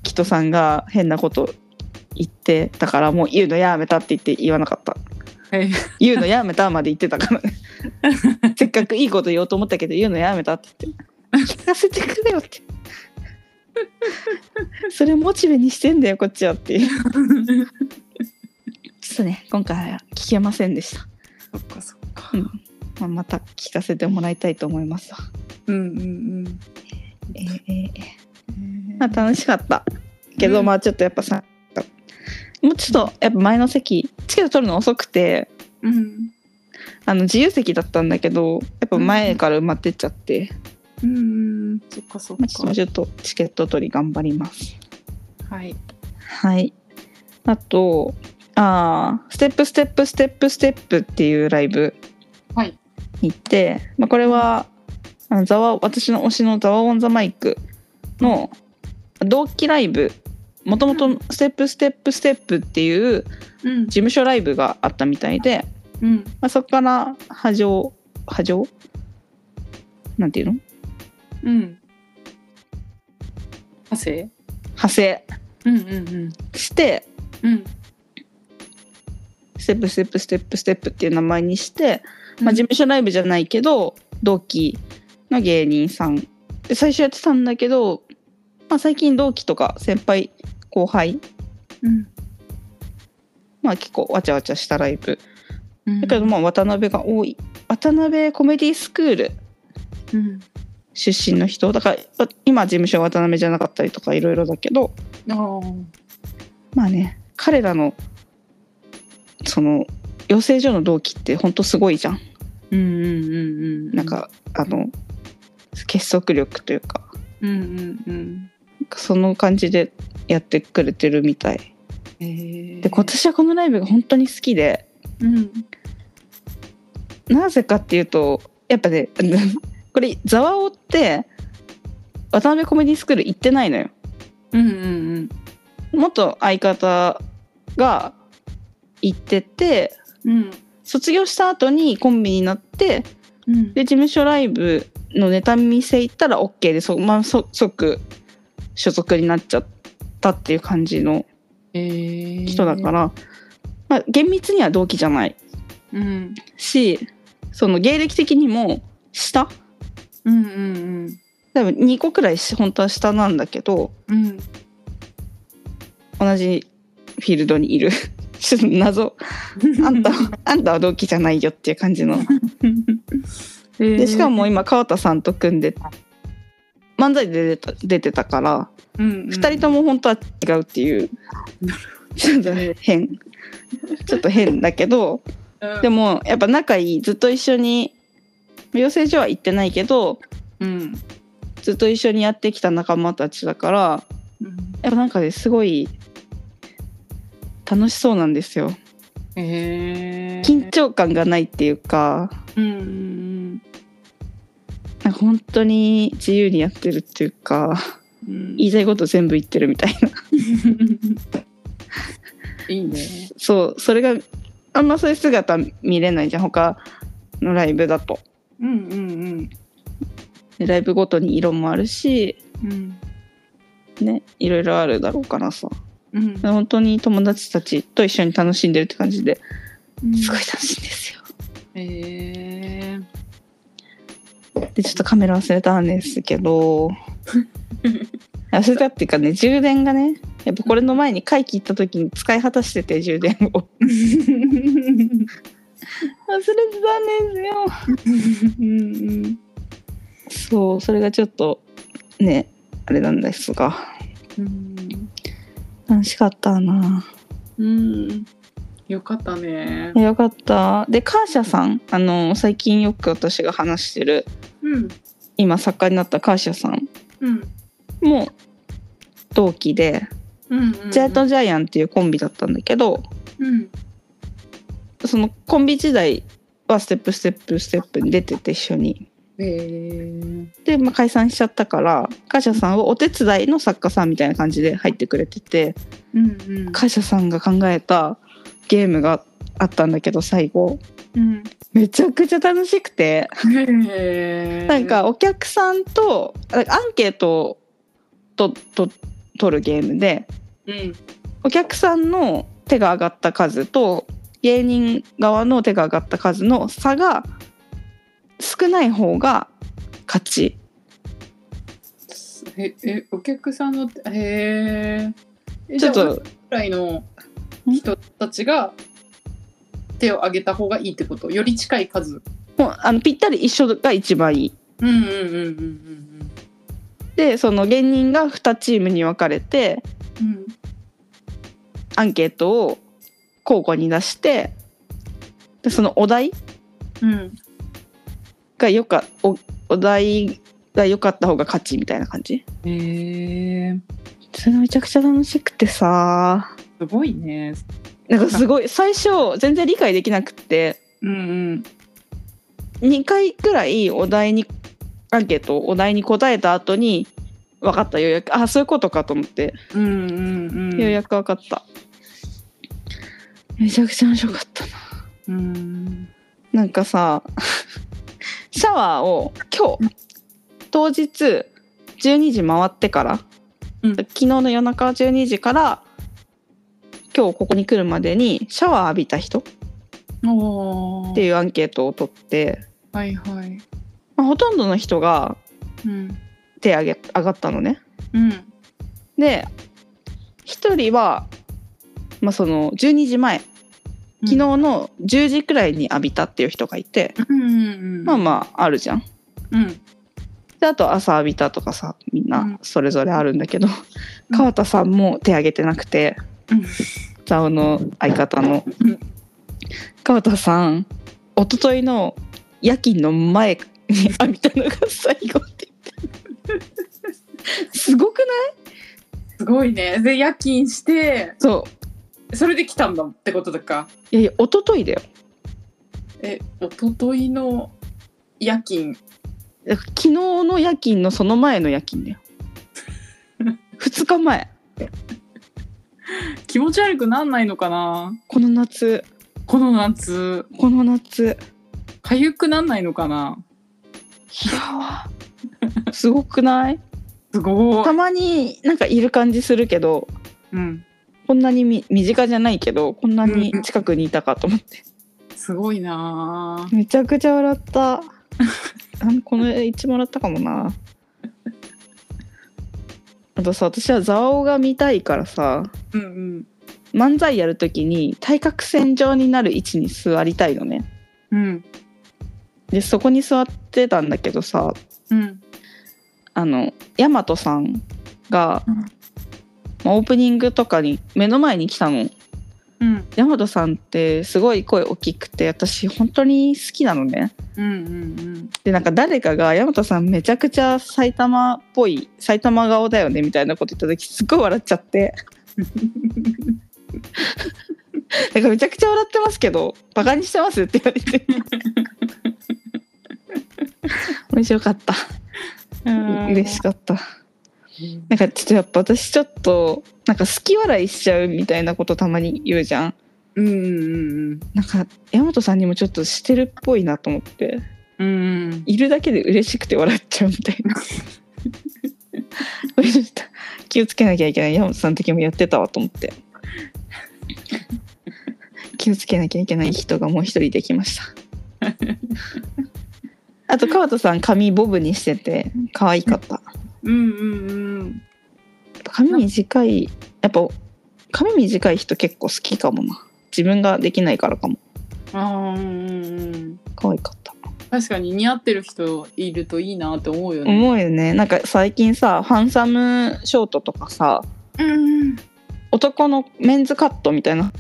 キトさんが変なこと言ってだからもう言うのやめたって言って言わなかった。言うのやめたまで言ってたから。ね せっかくいいこと言おうと思ったけど言うのやめたって言って。聞かせてくれよって。それモチベにしてんだよこっちはっていう。ちょっとね今回は聞けませんでした、そっかそっか。うんまあ、また聞かせてもらいたいと思います。わうんうんうん。えーえーまあ楽しかった。けど、うん。まあちょっとやっぱさもうちょっとやっぱ前の席チケット取るの遅くてうん。あの自由席だったんだけどやっぱ前から埋まってっちゃって、うんうんそっかそっまあ、ちょっとチケット取り頑張ります。はい。はい。あとあーステップステップステップステップっていうライブ。はいに行って、まあ、これはあのザワ私の推しのザワオンザマイクの同期ライブもともとステップステップステップっていううん。事務所ライブがあったみたいで、うん。まあ、そこから波状波状？なんていうの？うん。派生？派生。うんうんしてうんうん。ステップステップステップステップっていう名前にして、まあ、事務所ライブじゃないけど同期の芸人さん。で最初やってたんだけど、まあ、最近同期とか先輩後輩うん。まあ結構わちゃわちゃしたライブ。うん。だけどまあ渡辺が多い。渡辺コメディスクールうん。出身の人。だから今事務所は渡辺じゃなかったりとかいろいろだけどまあね彼らのその養成所の同期ってほんとすごいじゃん。うんうんうんうんなんかあの結束力というか。うんうんうん。その感じでやってくれてるみたい。へえで私はこのライブが本当に好きで。うん。なぜかっていうとやっぱね これザワオって渡辺コメディスクール行ってないのよ。うんうん。元相方が行っててうん。卒業した後にコンビになってうん。で事務所ライブのネタ見せ行ったら OK でそ、まあ、そ即所属になっちゃったっていう感じの人だから、まあ、厳密には同期じゃないうん。しその芸歴的にも下？うんうん多分2個くらいし本当は下なんだけどうんうん。同じフィールドにいるちょっと謎。あんた あんたは同期じゃないよっていう感じの。でしかも今川田さんと組んで漫才で出てた出てたから2 2人とも本当は違うっていうちょっとね変。ちょっと変だけどでももやっぱ仲いいずっと一緒に養成所は行ってないけどうん。ずっと一緒にやってきた仲間たちだからやっぱなんかねすごい楽しそうなんですよ。へえ緊張感がないっていうか。うんうんなんか本当に自由にやってるっていうかうん。言いたいこと全部言ってるみたいな。いいね。そうそれがあんまそういう姿見れないじゃん他のライブだと。うんうんでライブごとに色もあるしうん。ねいろいろあるだろうからさうん。本当に友達たちと一緒に楽しんでるって感じで。うん。すごい楽しいんですよ。へえでちょっとカメラ忘れたんですけど。忘れたっていうかね充電がねやっぱこれの前に会期行った時に使い果たしてて充電を。忘れてたんですよ。うんうんそうそれがちょっとねあれなんですが。うん楽しかったな。うん。よかったね。よかった。でカーシャさんあの最近よく私が話してるうん。今作家になったカーシャさんうん。も同期で、うんジャイアントジャイアンっていうコンビだったんだけどうん。そのコンビ時代はステップステップステップに出てて一緒にで、まあ、解散しちゃったからカーシャさんはお手伝いの作家さんみたいな感じで入ってくれててうんうん。カーシャさんが考えたゲームがあったんだけど最後。うん。めちゃくちゃ楽しくて。なんかお客さんとアンケートとと取るゲームでうん。お客さんの手が上がった数と芸人側の手が上がった数の差が少ない方が勝ち。ええお客さんのへえちょっと。じゃあ同じくらいの人たちが手を挙げた方がいいってこと？より近い数。もうあのぴったり一緒が一番いい。うんうんうんうんうん。でその芸人が2チームに分かれてうん。アンケートを交互に出してでそのお題うんがよかおお題が良かった方が勝ちみたいな感じ？へえそれめちゃくちゃ楽しくてさ。すごいね。なんかすごい最初全然理解できなくって。うんうん。2回くらいお題にアンケートお題に答えた後に分かったようやく。あそういうことかと思って、うんうんうん。ようやく分かった。めちゃくちゃ面白かったな。うん。なんかさシャワーを今日当日12時回ってから、うん。昨日の夜中12時から今日ここに来るまでにシャワー浴びた人っていうアンケートを取って、はいはい。まあ、ほとんどの人がうん。手上げ上がったのね。うん。で1人は、まあ、その12時前昨日の10時くらいに浴びたっていう人がいて、うん。まあまああるじゃん。うん。であと朝浴びたとかさみんうなん。それぞれあるんだけど、うん。川田さんも手挙げてなくてうん。ザオの相方の、うん。川田さん一昨日の夜勤の前に浴びたのが最後って言ってすごくない？すごいね。で夜勤してそそれで来たんだってことだか。ういやいや一昨日だよ。え一昨日の夜勤。だから昨日の夜勤のその前の夜勤だよ。2日前。気持ち悪くなんないのかな。この夏。この夏。この夏。痒くなんないのかな。いやー。すごくない？すごい。たまになんかいる感じするけど。うんこんなにみ身近じゃないけどこんなに近くにいたかと思って。すごいな。めちゃくちゃ笑った。あ この絵一番笑ったかもな。あとさ私はザオが見たいからさうんうん。漫才やるときに対角線上になる位置に座りたいのね。うん。でそこに座ってたんだけどさうん。あの大和さんが、うんまあオープニングとかに目の前に来たの。うん。大和さんってすごい声大きくて私本当に好きなのね。うんうんでなんか誰かが大和さんめちゃくちゃ埼玉っぽい埼玉顔だよねみたいなこと言った時すっごい笑っちゃって。なんかめちゃくちゃ笑ってますけどバカにしてますって言われて。面白かった。うん。嬉しかったなんかちょっとやっぱ私ちょっとなんか好き笑いしちゃうみたいなことたまに言うじゃん。うんうんなんか大和さんにもちょっとしてるっぽいなと思って。うんうん。いるだけで嬉しくて笑っちゃうみたいな。気をつけなきゃいけない山本さんの時もやってたわと思って。気をつけなきゃいけない人がもう一人できました。あと川田さん髪ボブにしてて可愛かった。うんうんうん髪短いやっぱ髪短い人結構好きかもな自分ができないからかもあーうんうんうん可愛かった確かに似合ってる人いるといいなって思うよね。思うよねなんか最近さハンサムショートとかさうん。男のメンズカットみたいな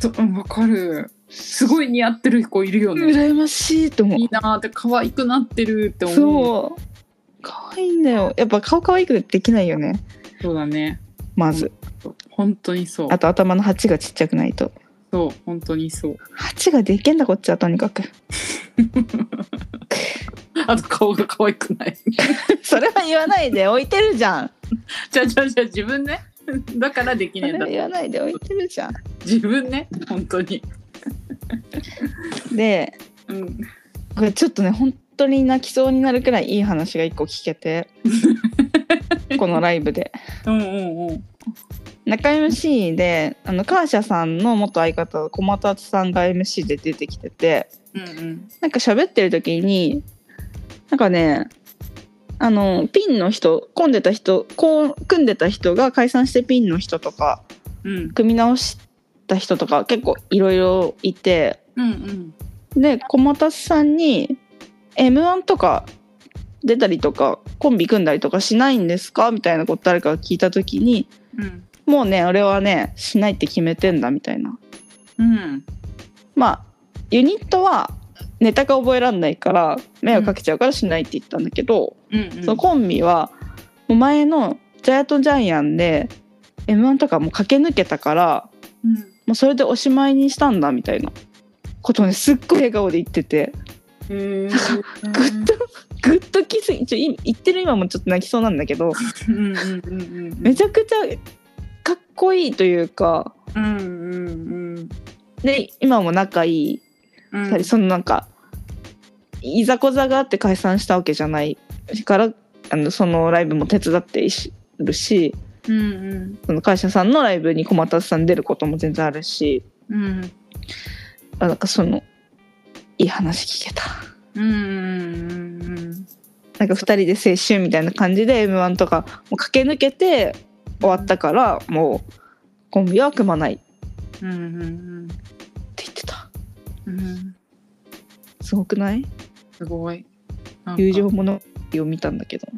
そううんわかる。すごい似合ってる子いるよね。羨ましいと思ういいなーって可愛くなってるって思う。そう可愛いんだよやっぱ顔可愛くできないよねそうだね。まず本当にそうあ。と頭の鉢がちっちゃくないとそう本当にそう。鉢がでけんだこっちはとにかく あと顔が可愛くない。それは言わないで置いてるじゃん じゃあじゃあじゃあ自分ね。だからできそねえんだ。言わないで置いてるじゃん自分ね本当に。でうん。これちょっとね本当に泣きそうになるくらいいい話が一個聞けて このライブでうんうんうん。中 MC であのカーシャさんの元相方小松さんが MC で出てきててうんうん。なんか喋ってる時になんかねあのピンの人混んでた人こう組んでた人が解散してピンの人とかうん組み直した人とか結構いろいろいてうんで小松さんに m 1とか出たりとかコンビ組んだりとかしないんですか？みたいなこと誰かが聞いた時にうんもうね俺はねしないって決めてんだみたいな。うん。まあユニットはネタが覚えらんないから迷惑かけちゃうからしないって言ったんだけど、うんうん。そのコンビはもう前のジャイアントジャイアンで m 1とかもう駆け抜けたからうん。もうそれでおしまいにしたんだみたいなことをねすっごい笑顔で言っててグッ とグッときすぎちょい言ってる今もちょっと泣きそうなんだけどめちゃくちゃかっこいいというかうんうんうんで今も仲いい。うん。そのなんかいざこざがあって解散したわけじゃない。からあのそのライブも手伝ってるしうんうん。その会社さんのライブに小松さん出ることも全然あるし。うん。あなんかそのいい話聞けた。うんうんなんか2人で青春みたいな感じで m 1とかもう駆け抜けて終わったからもうコンビは組まない。ってうんうん。言ってた。うん。すごくない？すごい。友情ものを見たんだけど。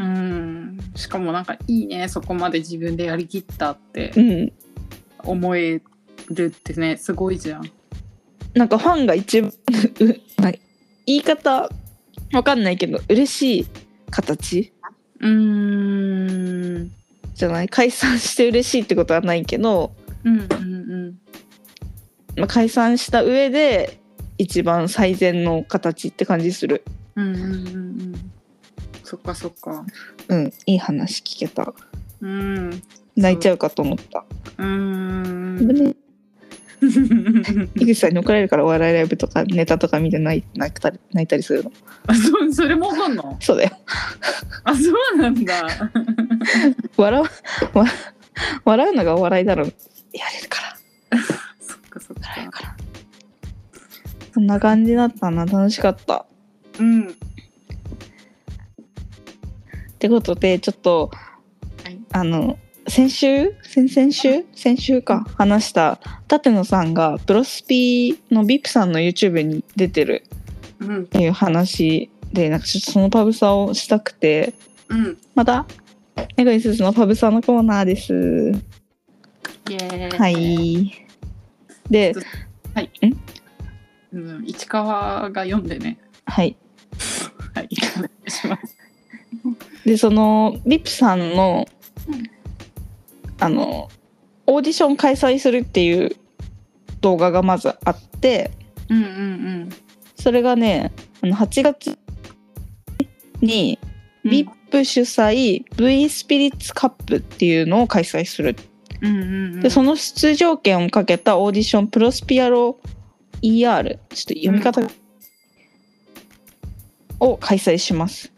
うん。しかもなんかいいねそこまで自分でやりきったって。うん。思えるってねすごいじゃんなんかファンが一番言い方わかんないけど嬉しい形？うーん。じゃない？解散して嬉しいってことはないけど、うんうんまあ、解散した上で一番最善の形って感じする。うんうんうんうん。うんそっかそっか。うんいい話聞けた。うん。泣いちゃうかと思った。う。ーん 井口さんに怒られるからお笑いライブとかネタとか見て泣い泣いたり泣いたりするの？あそうそれもわかんの？そうだよ。あそうなんだ。笑うわ笑うのがお笑いだろやれるから。そっかそっか。から。そんな感じだったな。楽しかった。うん。ってことでちょっと、はい。あの先週？先々週？先週か。話した。舘野さんがプロスピの VIP さんの YouTube に出てる。うん。っていう話でなんかちょっとそのパブサをしたくて。うん。またメガイスズのパブサのコーナーです。イエーイ。はい。でうん、市川が読んでね。はい。はい。お願いします。でその VIP さんのうんあのオーディション開催するっていう動画がまずあってうんうんそれがねあの8月にうん。VIP 主催 V スピリッツカップっていうのを開催する、うんうんうん。でその出場権をかけたオーディションプロスピアロ ER ちょっと読み方が、を開催します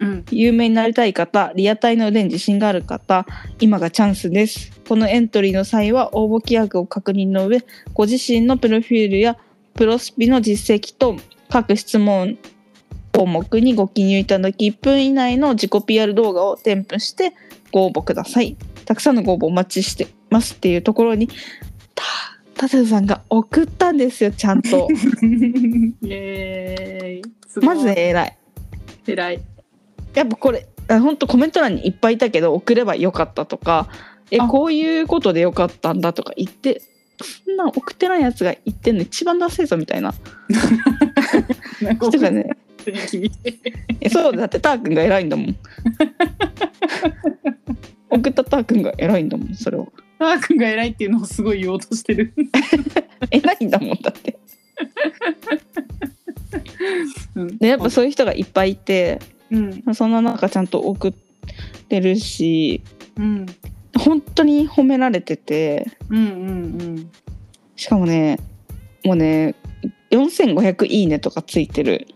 うん。有名になりたい方リアタイの腕に自信がある方今がチャンスです。このエントリーの際は応募規約を確認の上ご自身のプロフィールやプロスピの実績と各質問項目にご記入いただき1分以内の自己 PR 動画を添付してご応募ください。たくさんのご応募お待ちしてますっていうところにた舘野さんが送ったんですよちゃんと。イエーイ。すごい。まず偉い。偉いやっぱこれ本当コメント欄にいっぱいいたけど送ればよかったとかえあ。こういうことでよかったんだとか言ってそんな送ってないやつが言ってんの一番ダセえぞみたいな。なんか人がねそうだってターくんが偉いんだもん。送ったターくんが偉いんだもんそれを。ター君が偉いっていうのをすごい言おうとしてる。偉いんだもんだって。うん。でやっぱそういう人がいっぱいいてうん。そんな中ちゃんと送ってるしうん。本当に褒められててうんうんしかもねもうね4500いいねとかついてる。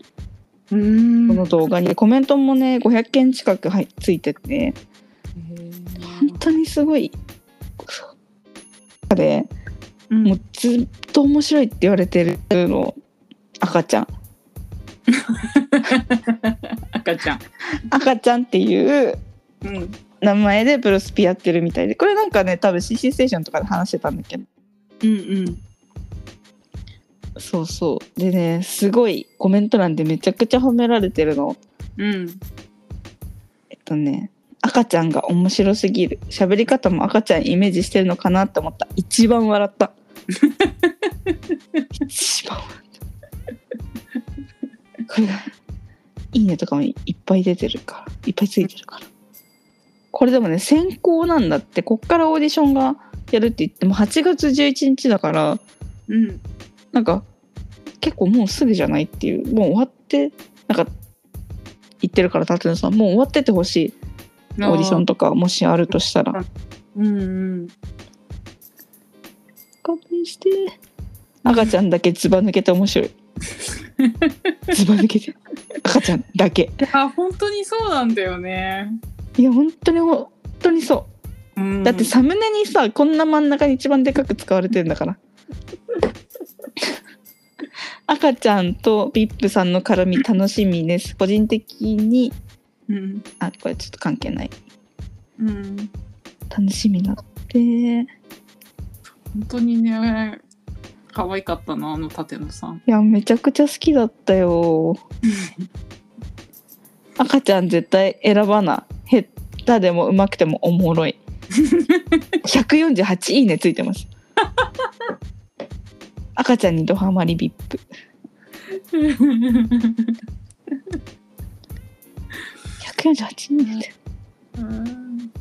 うん。うんこの動画に。コメントもね500件近くはいついてて。本当にすごい。でうん。もうずっと面白いって言われてるの赤ちゃん 赤ちゃん。赤ちゃんっていううん。名前でプロスピやってるみたいで。これなんかね多分 CC ステーションとかで話してたんだけど。うんそうそう。でねすごいコメント欄でめちゃくちゃ褒められてるの。うん。えっとね赤ちゃんが面白すぎる。喋り方も赤ちゃんイメージしてるのかなって思った。一番笑った。一番笑った。これがいいねとかもいっぱい出てるからいっぱいついてるから。これでもね先行なんだってこっからオーディションがやるって言っても8月11日だからうん。なんか結構もうすぐじゃないっていうもう終わってなんか言ってるから舘野さんもう終わっててほしい。オーディションとかもしあるとしたら。うんうん。勘弁して。赤ちゃんだけずば抜けて面白い ずば抜けて赤ちゃんだけ。いや本当にそうなんだよね。いや本当に本当にそう。うん。だってサムネにさこんな真ん中に一番でかく使われてるんだから。赤ちゃんとビップさんの絡み楽しみです。個人的にうん。あこれちょっと関係ない。うん。楽しみだってい本当にね可愛かったなあの舘野さん。やめちゃくちゃ好きだったよ。赤ちゃん絶対選ばな下手でもうまくてもおもろい。148いいねついてます。赤ちゃんにドハマりビップ。148いいね。ってうん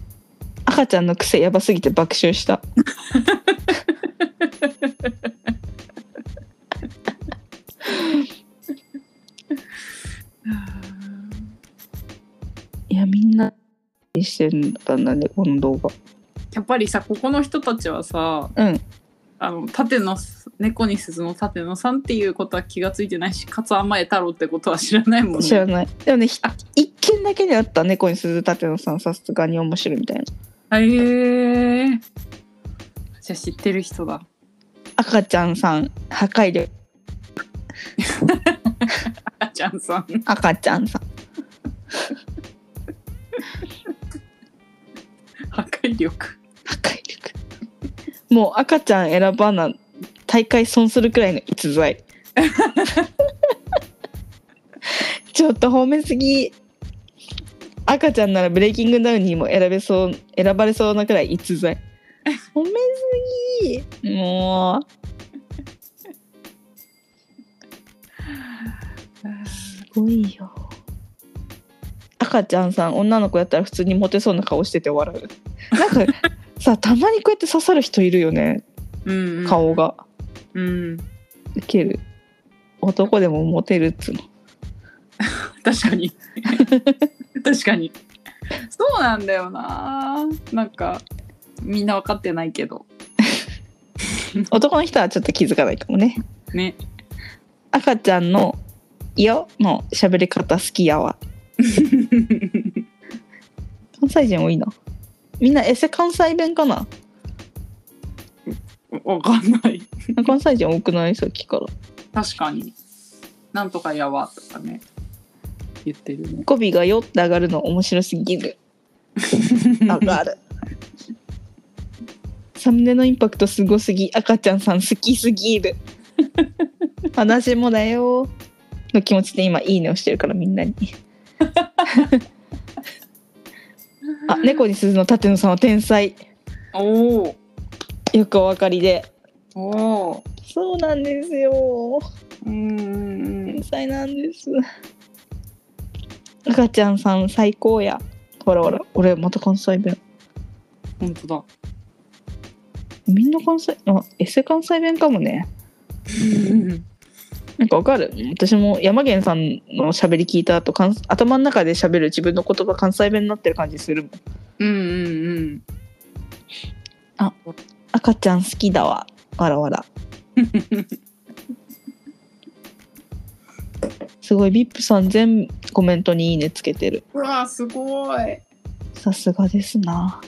赤ちゃんの癖やばすぎて爆笑した やみんなしてたんだねこの動画やっぱりさここの人たちはさうんあの舘野猫に鈴の舘野さんっていうことは気がついてないしかつ甘え太郎ってことは知らないもんね。知らないでもね一件だけであった猫に鈴立野さんさすがに面白いみたいなへえー。じゃあ知ってる人だ。赤ちゃんさん破壊力 赤ちゃんさん。赤ちゃんさん壊力。破壊力もう赤ちゃん選ばな大会損するくらいの逸材。ちょっと褒めすぎ。赤ちゃんならブレイキングダウンにも選べそう選ばれそうなくらい逸材。褒めすぎ。もう。すごいよ。赤ちゃんさん女の子やったら普通にモテそうな顔してて笑うなんかさたまにこうやって刺さる人いるよねうん、うん。顔。がうん。ウケる男でもモテるっつうの 確かに。確かに。そうなんだよな。なんかみんな分かってないけど。男の人はちょっと気づかないかもねね。赤ちゃんの「よ」の喋り方好きやわ関西人多いなみんなエセ関西弁かな？わかんない。関西人多くない？さっきから。確かに。なんとかやわとかね。言ってるね。語尾が「よ」って上がるの面白すぎる。上がる。好サムネのインパクトすごすぎ。赤ちゃんさん好きすぎる。私もだよ。の気持ちで今いいねをしてるからみんなにあ猫に鈴の舘野さんは天才。おおよくお分かりで。おおそうなんですよ。うんうん天才なんです。赤ちゃんさん最高や。ほらほら俺また関西弁。本当だ。みんな関西あエセ関西弁かもねなんかわかる？私も山源さんの喋り聞いた後関頭の中で喋る自分の言葉関西弁になってる感じするもん。うんうんうん。赤ちゃん好きだわ。わらわら。すごい VIP さん全コメントにいいねつけてる。うわすごい。さすがですな。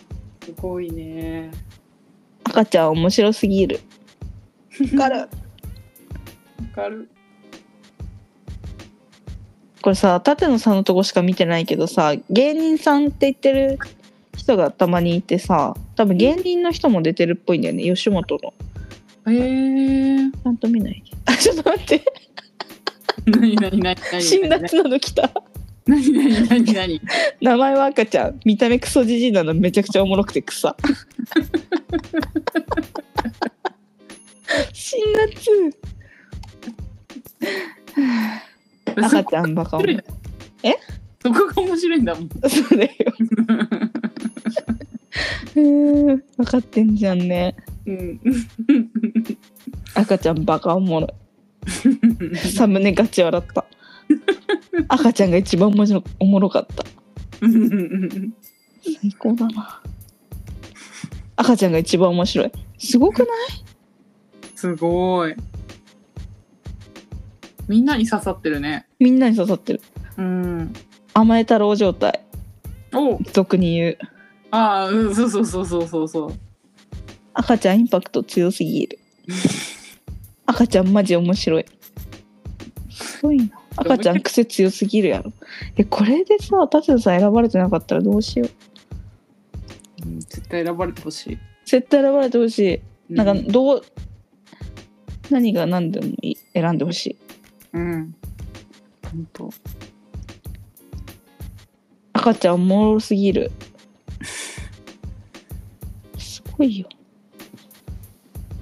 すごいね。赤ちゃん面白すぎる。わかる？わかるこれさ舘野さんのとこしか見てないけどさ芸人さんって言ってる人がたまにいてさ多分芸人の人も出てるっぽいんだよね吉本の。へえちゃんと見ない？あちょっと待って。何何何何辛辣なの来た。何何何何。名前は赤ちゃん。見た目クソじじいなのめちゃくちゃおもろくて草 辛辣赤ちゃんバカおもろいそこが面白いんだもん。そうだよ。分かってんじゃんね。うん。赤ちゃんバカおもろい。サムネガチ笑った。赤ちゃんが一番面白おもろかった。最高だな。赤ちゃんが一番面白い。すごくない？すごいみんなに刺さってるね。みんなに刺さってる。うん。甘え太郎状態。お。俗に言う。ああうんそうそうそうそうそうそう。赤ちゃんインパクト強すぎる。赤ちゃんマジ面白い。すごいな。赤ちゃん癖強すぎるやろ。えこれでさ舘野さん選ばれてなかったらどうしよう。うん絶対選ばれてほしい。絶対選ばれてほしい。なんうかどう、何が何でもいい。選んでほしいうん。本当。赤ちゃんおもろすぎる。すごいよ。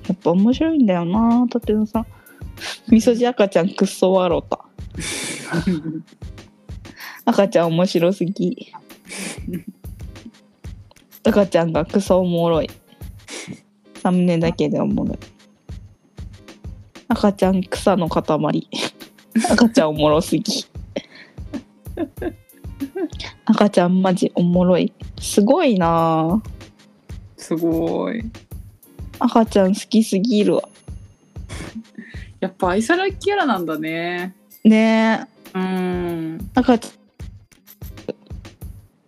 やっぱ面白いんだよな。舘野さん。みそじ赤ちゃんくっそ笑うた。赤ちゃん面白すぎ。赤ちゃんがクソおもろい。サムネだけでおもろい。赤ちゃん草の塊。赤ちゃんおもろすぎ。赤ちゃんマジおもろい。すごいな。すごい。赤ちゃん好きすぎるわ。やっぱ愛されキャラなんだね。ね。えうん。赤ちゃん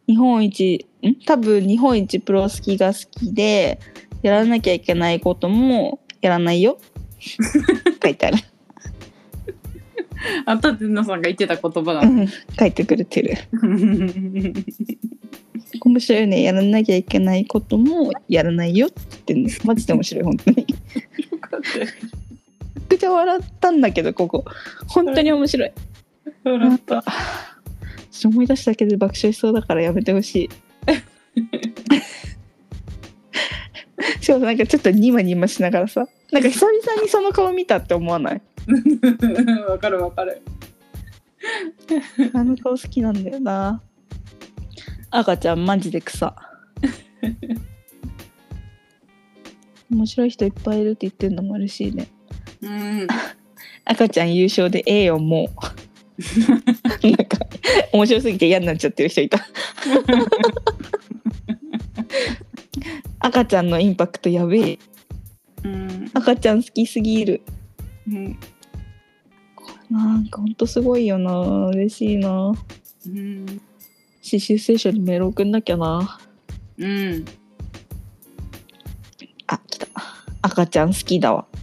日本一ん？多分日本一プロ好きが好きでやらなきゃいけないこともやらないよ。書いてある、あ舘野さんが言ってた言葉だうん、書いてくれてる。面白いよね。やらなきゃいけないこともやらないよって言ってマジで面白い本当に。くちゃ笑ったんだけどここ。本当に面白い。笑った。思い出しただけで爆笑しそうだからやめてほしい。しかもなんかちょっとニマニマしながらさ。なんか久々にその顔見たって思わない？わかるわかる。あの顔好きなんだよな。赤ちゃんマジで草面白い人いっぱいいるって言ってるのも嬉しいね。うん。赤ちゃん優勝でええよもう。なんか面白すぎて嫌になっちゃってる人いた。赤ちゃんのインパクトやべえ。うん。赤ちゃん好きすぎる。うんなんかほんとすごいよな。嬉しいな。うん。刺繍聖書にメール送んなきゃな。うん。あ来た。赤ちゃん好きだわ。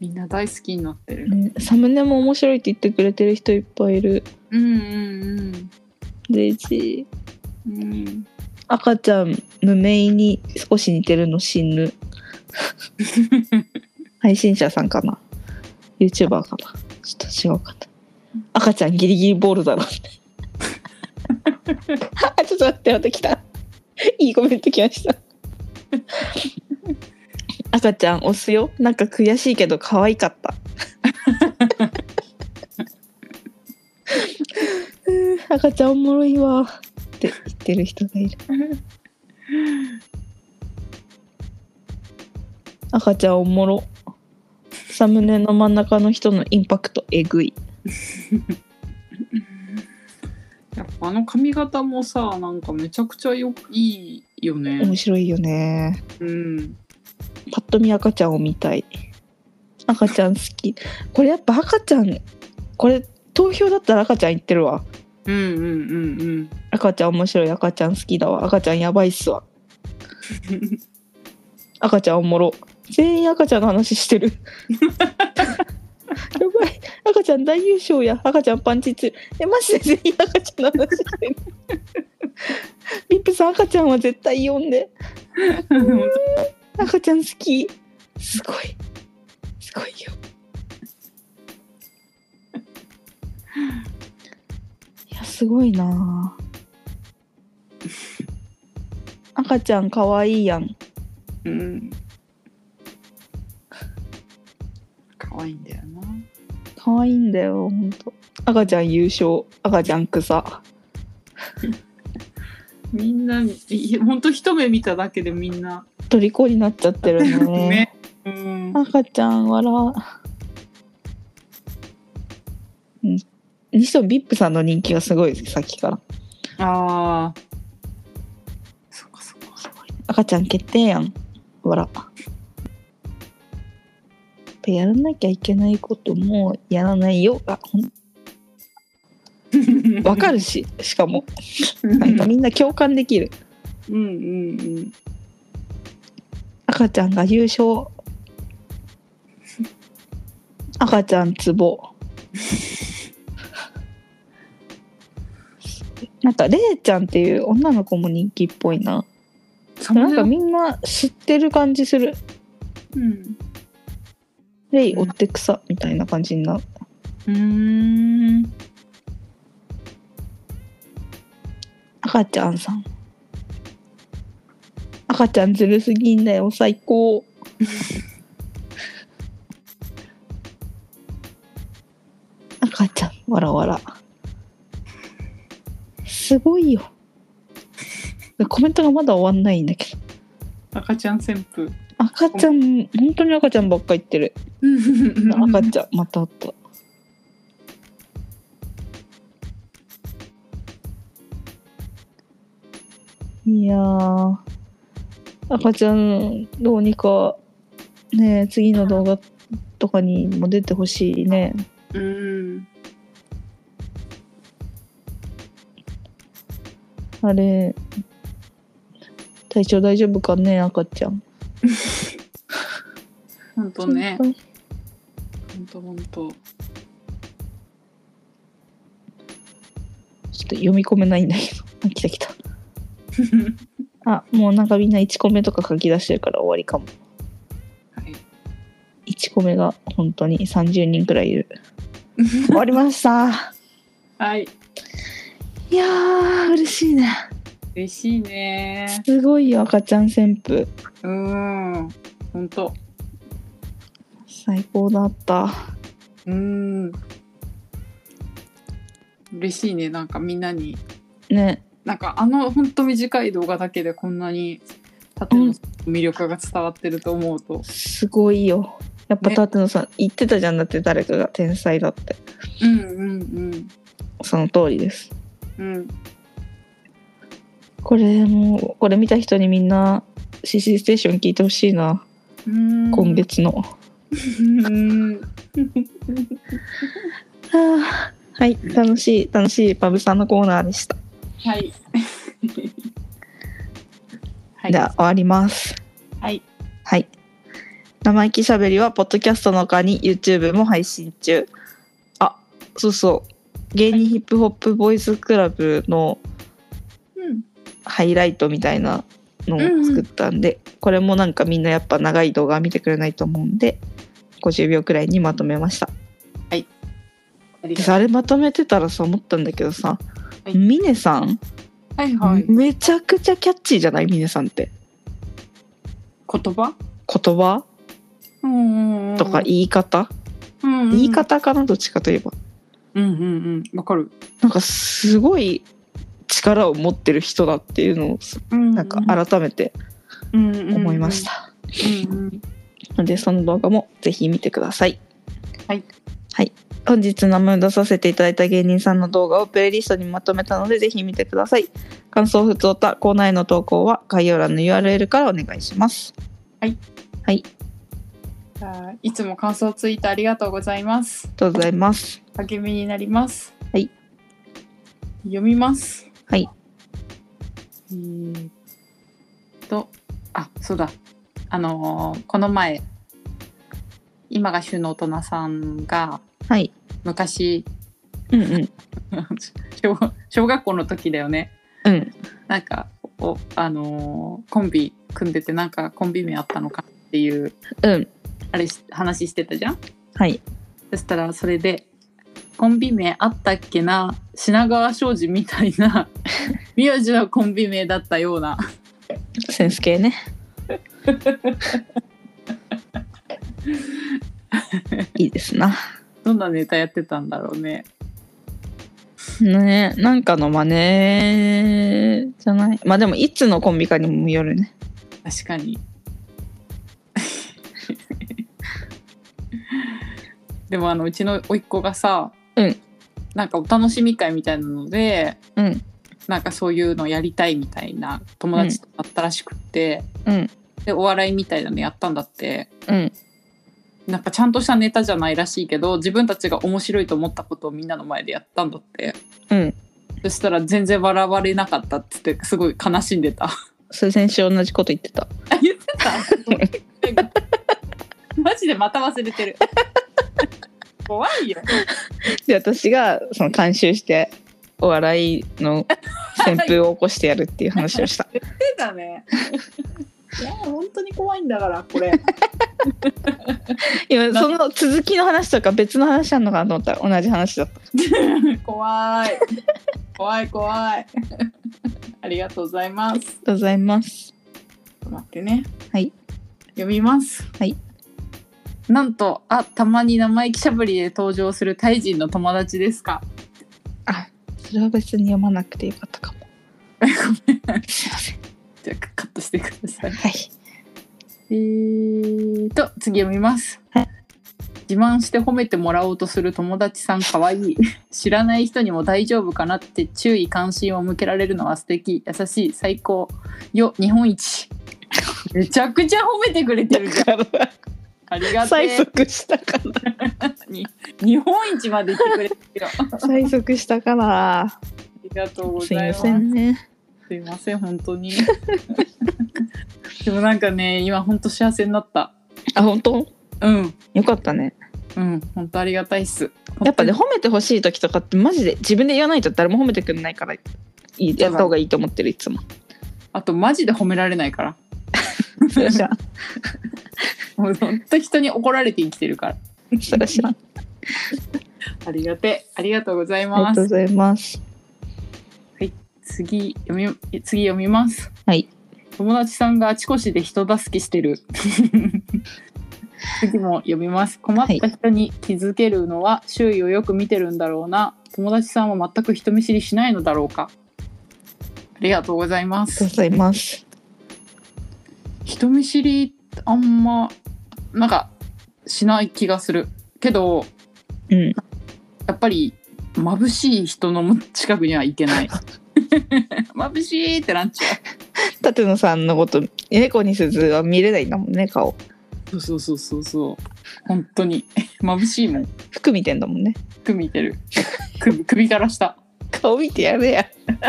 みんな大好きになってる。ね、サムネも面白いって言ってくれてる人いっぱいいる。うんうん嬉しいうん。赤ちゃん無名に少し似てるの死ぬ配信者さんかな？YouTuber かな？ちょっと違うかな。赤ちゃんギリギリボールだろって。あ ちょっと待って待ってきた。いいコメント来ました。赤ちゃん押すよ。なんか悔しいけど可愛かった。赤ちゃんおもろいわって言ってる人がいる。赤ちゃんおもろ。サムネの真ん中の人のインパクトえぐい。やっぱあの髪型もさなんかめちゃくちゃよいいよね。面白いよね。うん。パッと見赤ちゃんを見たい。赤ちゃん好き。これやっぱ赤ちゃんこれ投票だったら赤ちゃん言ってるわ。うんうんうん赤ちゃん面白い赤ちゃん好きだわ。赤ちゃんやばいっすわ。う ん赤ちゃんおもろ全員赤ちゃんの話してる。やばい。赤ちゃん大優勝や。赤ちゃんパンチ2えマジで全員赤ちゃんの話してる。リップさん赤ちゃんは絶対読んで。赤ちゃん好き。すごい。すごいよ。いやすごいな。あ 赤ちゃんかわいいやん。うんかわいいんだよほんと赤ちゃん優勝。赤ちゃん草。みんないほんと一目見ただけでみんな。虜になっちゃってるのね。ね。うん。赤ちゃん笑う。ん。にしてもビップさんの人気がすごいですさっきから。ああそっかそっか。赤ちゃん決定やん。笑ぱやらなきゃいけないこともやらないよ。あほん。わかるししかも。なんかみんな共感できる。うんうんうん。赤ちゃんが優勝。赤ちゃんツボ。なんかレイちゃんっていう女の子も人気っぽいな。そなんかみんな知ってる感じする。うんレイ追って草みたいな感じになる。うーん。赤ちゃんさん。赤ちゃんずるすぎんだよ最高。赤ちゃんわらわら。すごいよ。コメントがまだ終わんないんだけど。赤ちゃん旋風。赤ちゃん本当に赤ちゃんばっか言ってる赤ちゃん。またあったいや赤ちゃん。どうにかね次の動画とかにも出てほしいねうん。あれ体調大丈夫かね赤ちゃん。ほん。とね本ほんとほんと当。ちょっと読み込めないんだけど。あ来た来た。あもうなんかみんな1個目とか書き出してるから終わりかも。はい。1個目が本当に30人くらいいる。終わりました。はい。いやー嬉しいね。嬉しいね。すごいよ赤ちゃん旋風。うん。ほんと最高だった。うん。嬉しいねなんかみんなに。ね。なんかあのほんと短い動画だけでこんなに縦の魅力が伝わってると思うと、すごいよ。やっぱね。舘野さん言ってたじゃんだって誰かが天才だって。うんうんその通りです。うん。うんこれもうこれ見た人にみんな CC ステーション聞いてほしいな、うん。今月の。うんはあ。はい。楽しい楽しいパブさんのコーナーでした、はい。はい。では終わります。はい。はい。生意気しゃべりはポッドキャストの他に YouTube も配信中。あそうそう。芸人ヒップホップボーイズクラブのうん。ハイライトみたいなのを作ったんで、これもなんかみんなやっぱ長い動画見てくれないと思うんで50秒くらいにまとめました。ありがとでさあれまとめてたらさ思ったんだけどさ、はい。ミネさん、うはいはい。めちゃくちゃキャッチーじゃない？ミネさんって。言葉？言葉？うん。とか言い方、うんうん。言い方かな？どっちかといえば。うんうんうん。わかる。なんかすごい力を持ってる人だっていうのをなんか改めて思いまし。た、のでその動画もぜひ見てください。はい、はい、本日名前を出させていただいた芸人さんの動画をプレイリストにまとめたのでぜひ見てください。感想ふつおたコーナーへの投稿は概要欄の URL からお願いします。はい。はい。いつも感想ツイートありがとうございます。ありがとうございます。励みになります。はい。読みます。はい。えーっと、あ、そうだ。あのーこの前、今が旬の大人さんがはい昔うんうん 小小学校の時だよね。うんなんかおあのーコンビ組んでてなんかコンビ名あったのかっていううんあれし話してたじゃん？はいそしたらそれでコンビ名あったっけな？品川庄司みたいな。名字のコンビ名だったような。センス系ね。いいですな。どんなネタやってたんだろうね。ねなんかの真似じゃない？まあでもいつのコンビかにもよるね。確かに。でもあのうちの甥っ子がさ、うん。なんかお楽しみ会みたいなのでうん。なんかそういうのやりたいみたいな友達となったらしくって、うん。でお笑いみたいなのやったんだって。うん。なんかちゃんとしたネタじゃないらしいけど自分たちが面白いと思ったことをみんなの前でやったんだって。うん。そしたら全然笑われなかったっつってすごい悲しんでた。それ先週同じこと言ってた。あ言ってた？マジでまた忘れてる怖いよ。で私がその監修してお笑いの旋風を起こしてやるっていう話をした。言ってたね。いや本当に怖いんだからこれ。今その続きの話とか別の話あんのかなと思った。ら同じ話だった。怖い。怖い怖い。ありがとうございます。ありがとうございます。ちょっと待ってね。はい。読みます。はいなんとあたまに生意気しゃぶりで登場するタイ人の友達ですか？あそれは別に読まなくてよかったかも。ごめんすいませんじゃあカットしてください。はい。えーと次読みます、はい。自慢して褒めてもらおうとする友達さんかわい。い知らない人にも大丈夫かなって注意関心を向けられるのは素敵。優しい。最高。よ日本一。めちゃくちゃ褒めてくれてるじゃん。だからありがとう催促したから に日本一まで言ってくれてるよ。あ 催促したからりがとうごすいまざいますせんね。すいません本当に。でもなんかね今本当幸せになった。あ本当？うん。よかったね。うん本当ありがたいっす。やっぱね褒めてほしい時とかってマジで自分で言わないと誰も褒めてくれないからいいやった方がいいと思ってるいつも。あとマジで褒められないからそれじゃもう本当人に怒られて生きてるから。それ知らんありがてありがとうございありますがとうございます。次読み次読みます。はい。友達さんがあちこちで人助けしてる。次も読みます。困った人に気づけるのは周囲をよく見てるんだろうな。友達さんは全く人見知りしないのだろうか。ありがとうございます。ありがとうございます人見知りあんまなんかしない気がする。けどうん。やっぱり眩しい人の近くには行けない。眩しいってなっちゃ舘野さんのこと猫にすずは見れないんだもんね顔。うそうそうそうそう。本当に。眩しいもん。服見てんだもんね。服見てる。首首から下。顔見てやれや。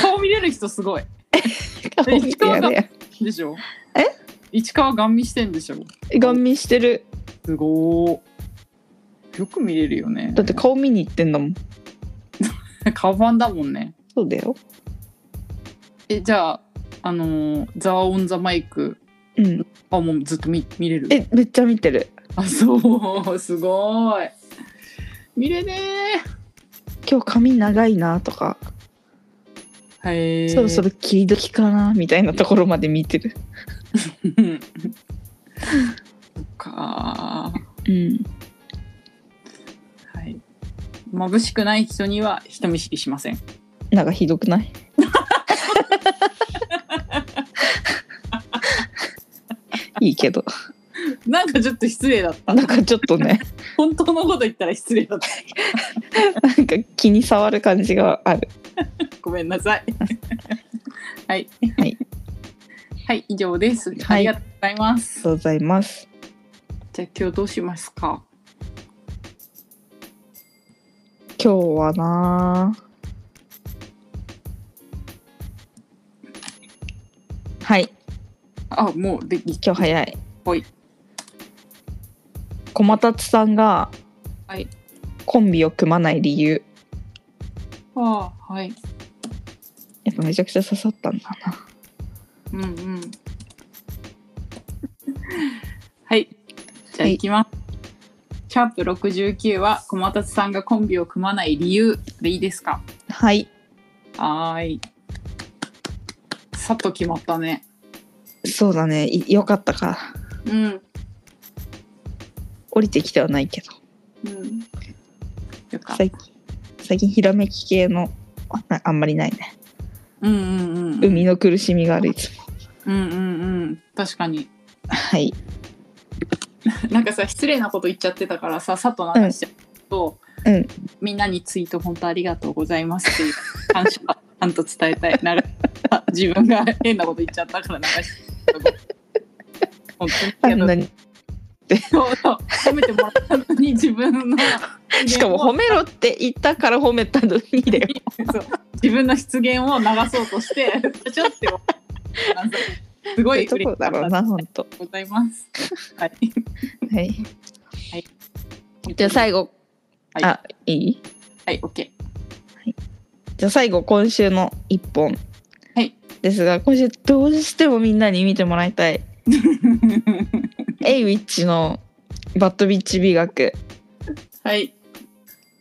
顔見れる人すごい顔見てやれやでしょ。え？市川ガン見してんでしょ。ガン見してる。すごー。よく見れるよね。だって顔見に行ってんだもん。顔ファンだもんね。そうだよ。えじゃああのーザワオンザマイクうん。あもうずっと見見れる？えめっちゃ見てる。あそう。すごい。見れね今日髪長いなとか、ーそろそろ切り時かなみたいなところまで見てる。うんそっかうん。はい。眩しくない人には人見知りしません。なんかひどくない？いいけど なんかちょっと失礼だった。なんかちょっとね。本当のこと言ったら失礼だった。なんか気に障る感じがある。ごめんなさい。はい。はい、はい、以上です、い。ありがとうございます。ありがとうございます。じゃあ今日どうしますか？今日はなはい。あもうでき今日早い。はい駒達さんがはい。コンビを組まない理由。あはい。やっぱめちゃくちゃ刺さったんだな。うんうん。はい。じゃあはいいきます、シャープ69は駒達さんがコンビを組まない理由でいいですか？はい。はーい。さっと決まったね。そうだね。いよかったか。らうん降りてきてはないけど。うん。よか最近最近ひらめき系のあなあんまりないね。うんうんうん。生みの苦しみがあるいつも。うんうんうん。確かに。はい。なんかさ失礼なこと言っちゃってたからささっと流しちゃうと、うん。みんなにツイート本当ありがとうございますっていう感謝ちゃんと伝えたいな 自分が変なこと言っちゃったから流し 本当にあんなにそうそう。褒めてもらったのに自分の。しかも褒めろって言ったから褒めたのにだよ自分の出現を流そうとしてちょっとすごいどこだろうな本当。ございます。はい。はい。はい。じゃあ最後、はい。あいい？はい、オッケじゃあ最後今週の一本はい。ですが今週どうしてもみんなに見てもらいたい。ー。エイウィッチのバッドビッチ美学はい。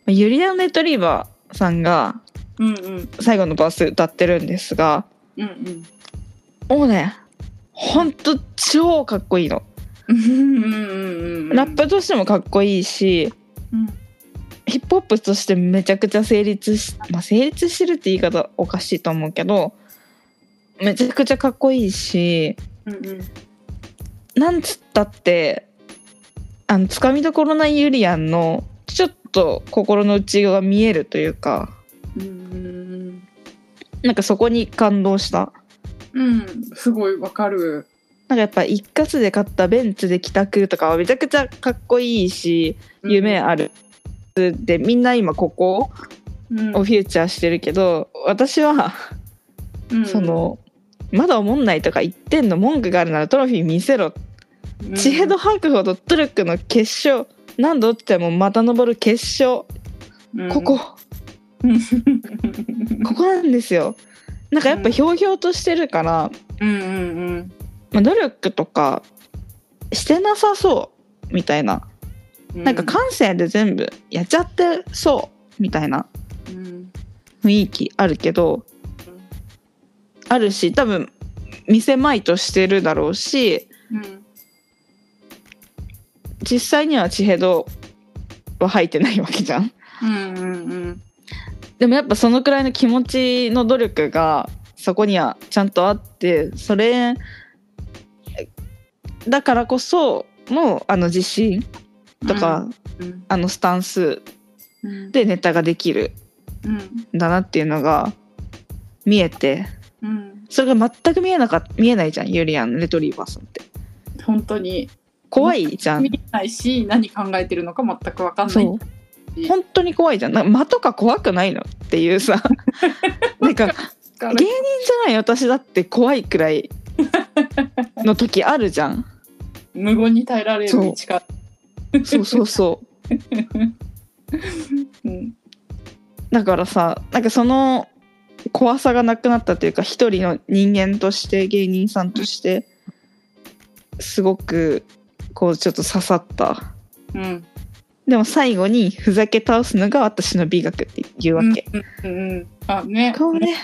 ユリアン・レトリーバーさんがうんうん最後のバース歌ってるんですがうんうん。もうねほんと超かっこいいのうんうんうん。ラップとしてもかっこいいしうんヒップホップとしてめちゃくちゃ成立し、まあ、成立してるって言い方おかしいと思うけどめちゃくちゃかっこいいしうんうん。なんつったってあのつかみどころないユリアンのちょっと心の内側が見えるというかうん。なんかそこに感動した。うん。すごいわかる。なんかやっぱ一括で買ったベンツで帰宅とかはめちゃくちゃかっこいいし夢ある、でみんな今ここうん。をフューチャーしてるけど私はうん。そのまだ思んないとか言ってんの文句があるならトロフィー見せろ。うん。地ヘド吐くほど努力の結晶。何度ってもまた登る結晶。ここ。う んここなんですよ。なんかやっぱひょうひょうとしてるから、うんうんうん。まあ、努力とか。してなさそうみたいな。うん。なんか感性で全部やっちゃってそうみたいなうん。雰囲気あるけどあるし多分見せまいとしてるだろうしうん実際には地ヘドは入ってないわけじゃん。うんうんでもやっぱそのくらいの気持ちの努力がそこにはちゃんとあってそれだからこそのあの自信とか、うんあのスタンスうん。でネタができるうんんだなっていうのが見えて。うんそれが全く見えなかっ見えないじゃんユリアン・レトリーバーさんって。本当に。怖いじゃん。見えないし何考えてるのか全く分かんない。本当に怖いじゃん。間とか怖くないのっていうさ。なんか芸人じゃない私だって怖いくらいの時あるじゃん。無言に耐えられる力そうそうそう。うん。だからさなんかその怖さがなくなったというか一人の人間として芸人さんとしてすごくこうちょっと刺さった。うん。でも最後にふざけ倒すのが私の美学っていうわけ、うんうんうんあね。こうね。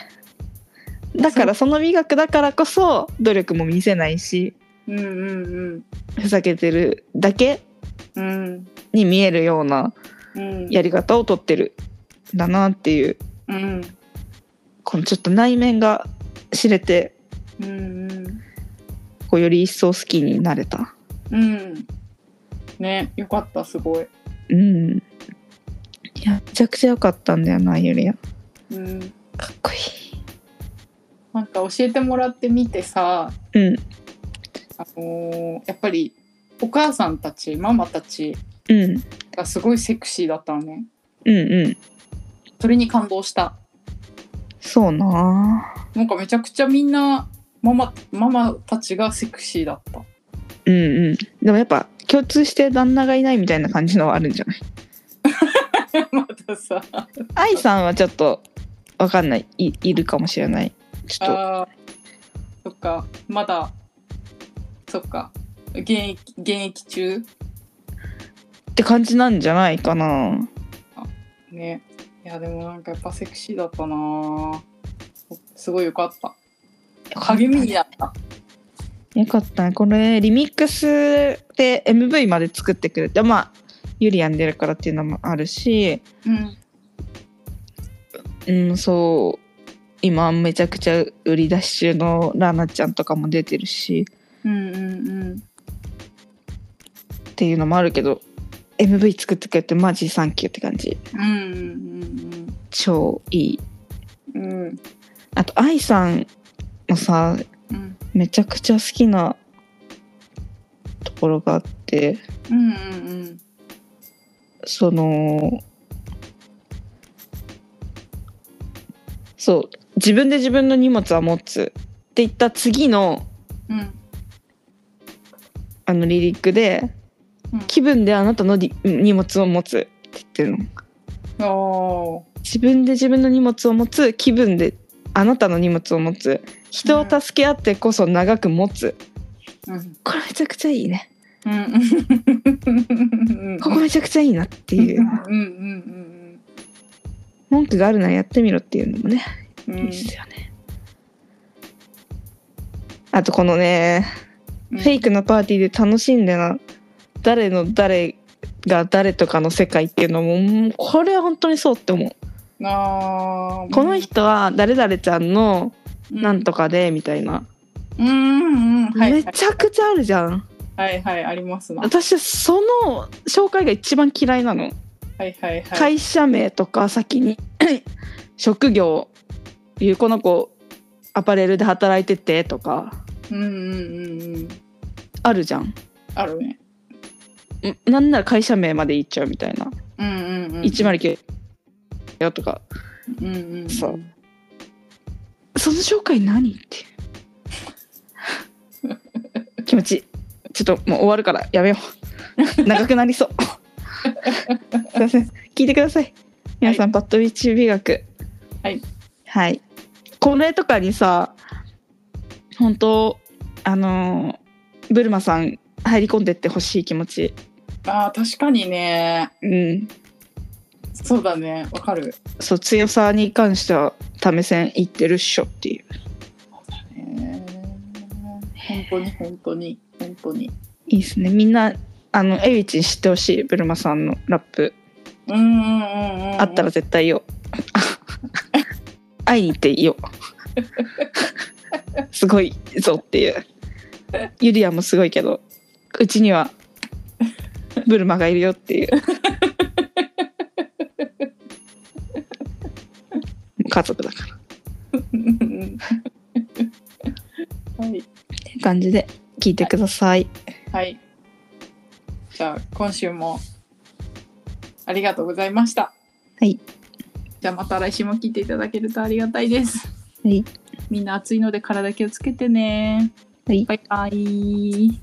だからその美学だからこそ努力も見せないしうんうんふざけてるだけうん。うんに見えるようなうん。やり方をとってるんだなっていう。うんこのちょっと内面が知れてうんこうより一層好きになれた。うん。うん。ねよかったすごい。うん。いやめちゃくちゃ良かったんだよなゆりやうん。かっこいなんか教えてもらってみてさいうん。あのーやっぱりお母さんたちママたちうん。がすごいセクシーだったのね。うんうん。それに感動したそうな。なんかめちゃくちゃみんなママママたちがセクシーだった。うんうん。でもやっぱ共通して旦那がいないみたいな感じのはあるんじゃない？またさ。愛さんはちょっとわかんない。いいるかもしれない。ちょっと。あー。そっか。まだそっか。現役現役中？って感じなんじゃないかな。ね。いやでもなんかやっぱセクシーだったなぁ。すごいよかった。励みになった。よかった。ねこれリミックスで MV まで作ってくれてまあユリアン出るからっていうのもあるし。うん。うんそう。今めちゃくちゃ売り出し中のラナちゃんとかも出てるし。うんうんうん。っていうのもあるけど MV 作ってくれてマジサンキューって感じ。うんうん超いいうんうん。うんあと愛さんのさうんめちゃくちゃ好きなところがあって。うんうんそのそう自分で自分の荷物は持つって言った次のうん。あのリリックで、うん気分であなたのり荷物を持つって言ってるの。自分で自分の荷物を持つ気分であなたの荷物を持つ。人を助け合ってこそ長く持つ、うん。これめちゃくちゃいいね。うん。うん。ここめちゃくちゃいいなっていう。うんうん文句があるならやってみろっていうのもねいいですよね、あとこのねうん。フェイクのパーティーで楽しんでな誰の誰が誰とかの世界っていうのもうんこれは本当にそうって思う。あー。この人は誰々ちゃんのなんとかでみたいな、うんうんめちゃくちゃあるじゃん。はいはいありますな私その紹介が一番嫌いなの、はいはいはい。会社名とか先に 職業いうこの子アパレルで働いててとかうんうんうんうん。あるじゃん。あるね。んなんなら会社名まで言っちゃうみたいな。うんうんうん。109よとか。うんうんそう。その紹介何って 気持ち。いいちょっともう終わるからやめよう。長くなりそう。すいません聞いてください。皆さん、バッドウィッチ美学。はい。はい。これとかにさ本当あのーブルマさん入り込んでってほしい気持ちあー確かにね。うん。そうだね。わかる。そう強さに関してはため線いってるっしょっていう。ね。本当に本当に本当に。いいですね。みんなあのエイチに知ってほしい？ブルマさんのラップ。うんうんうんうんあったら絶対言おう。会いに行っていいよすごいぞっていう。ユリアもすごいけどうちにはブルマがいるよっていう。家族だから。っはい。ていう感じで聞いてください。はい。じゃあ今週もありがとうございました。はい。じゃあまた来週も聞いていただけるとありがたいです。はい。みんな暑いので体気をつけてね。はい。バイバイ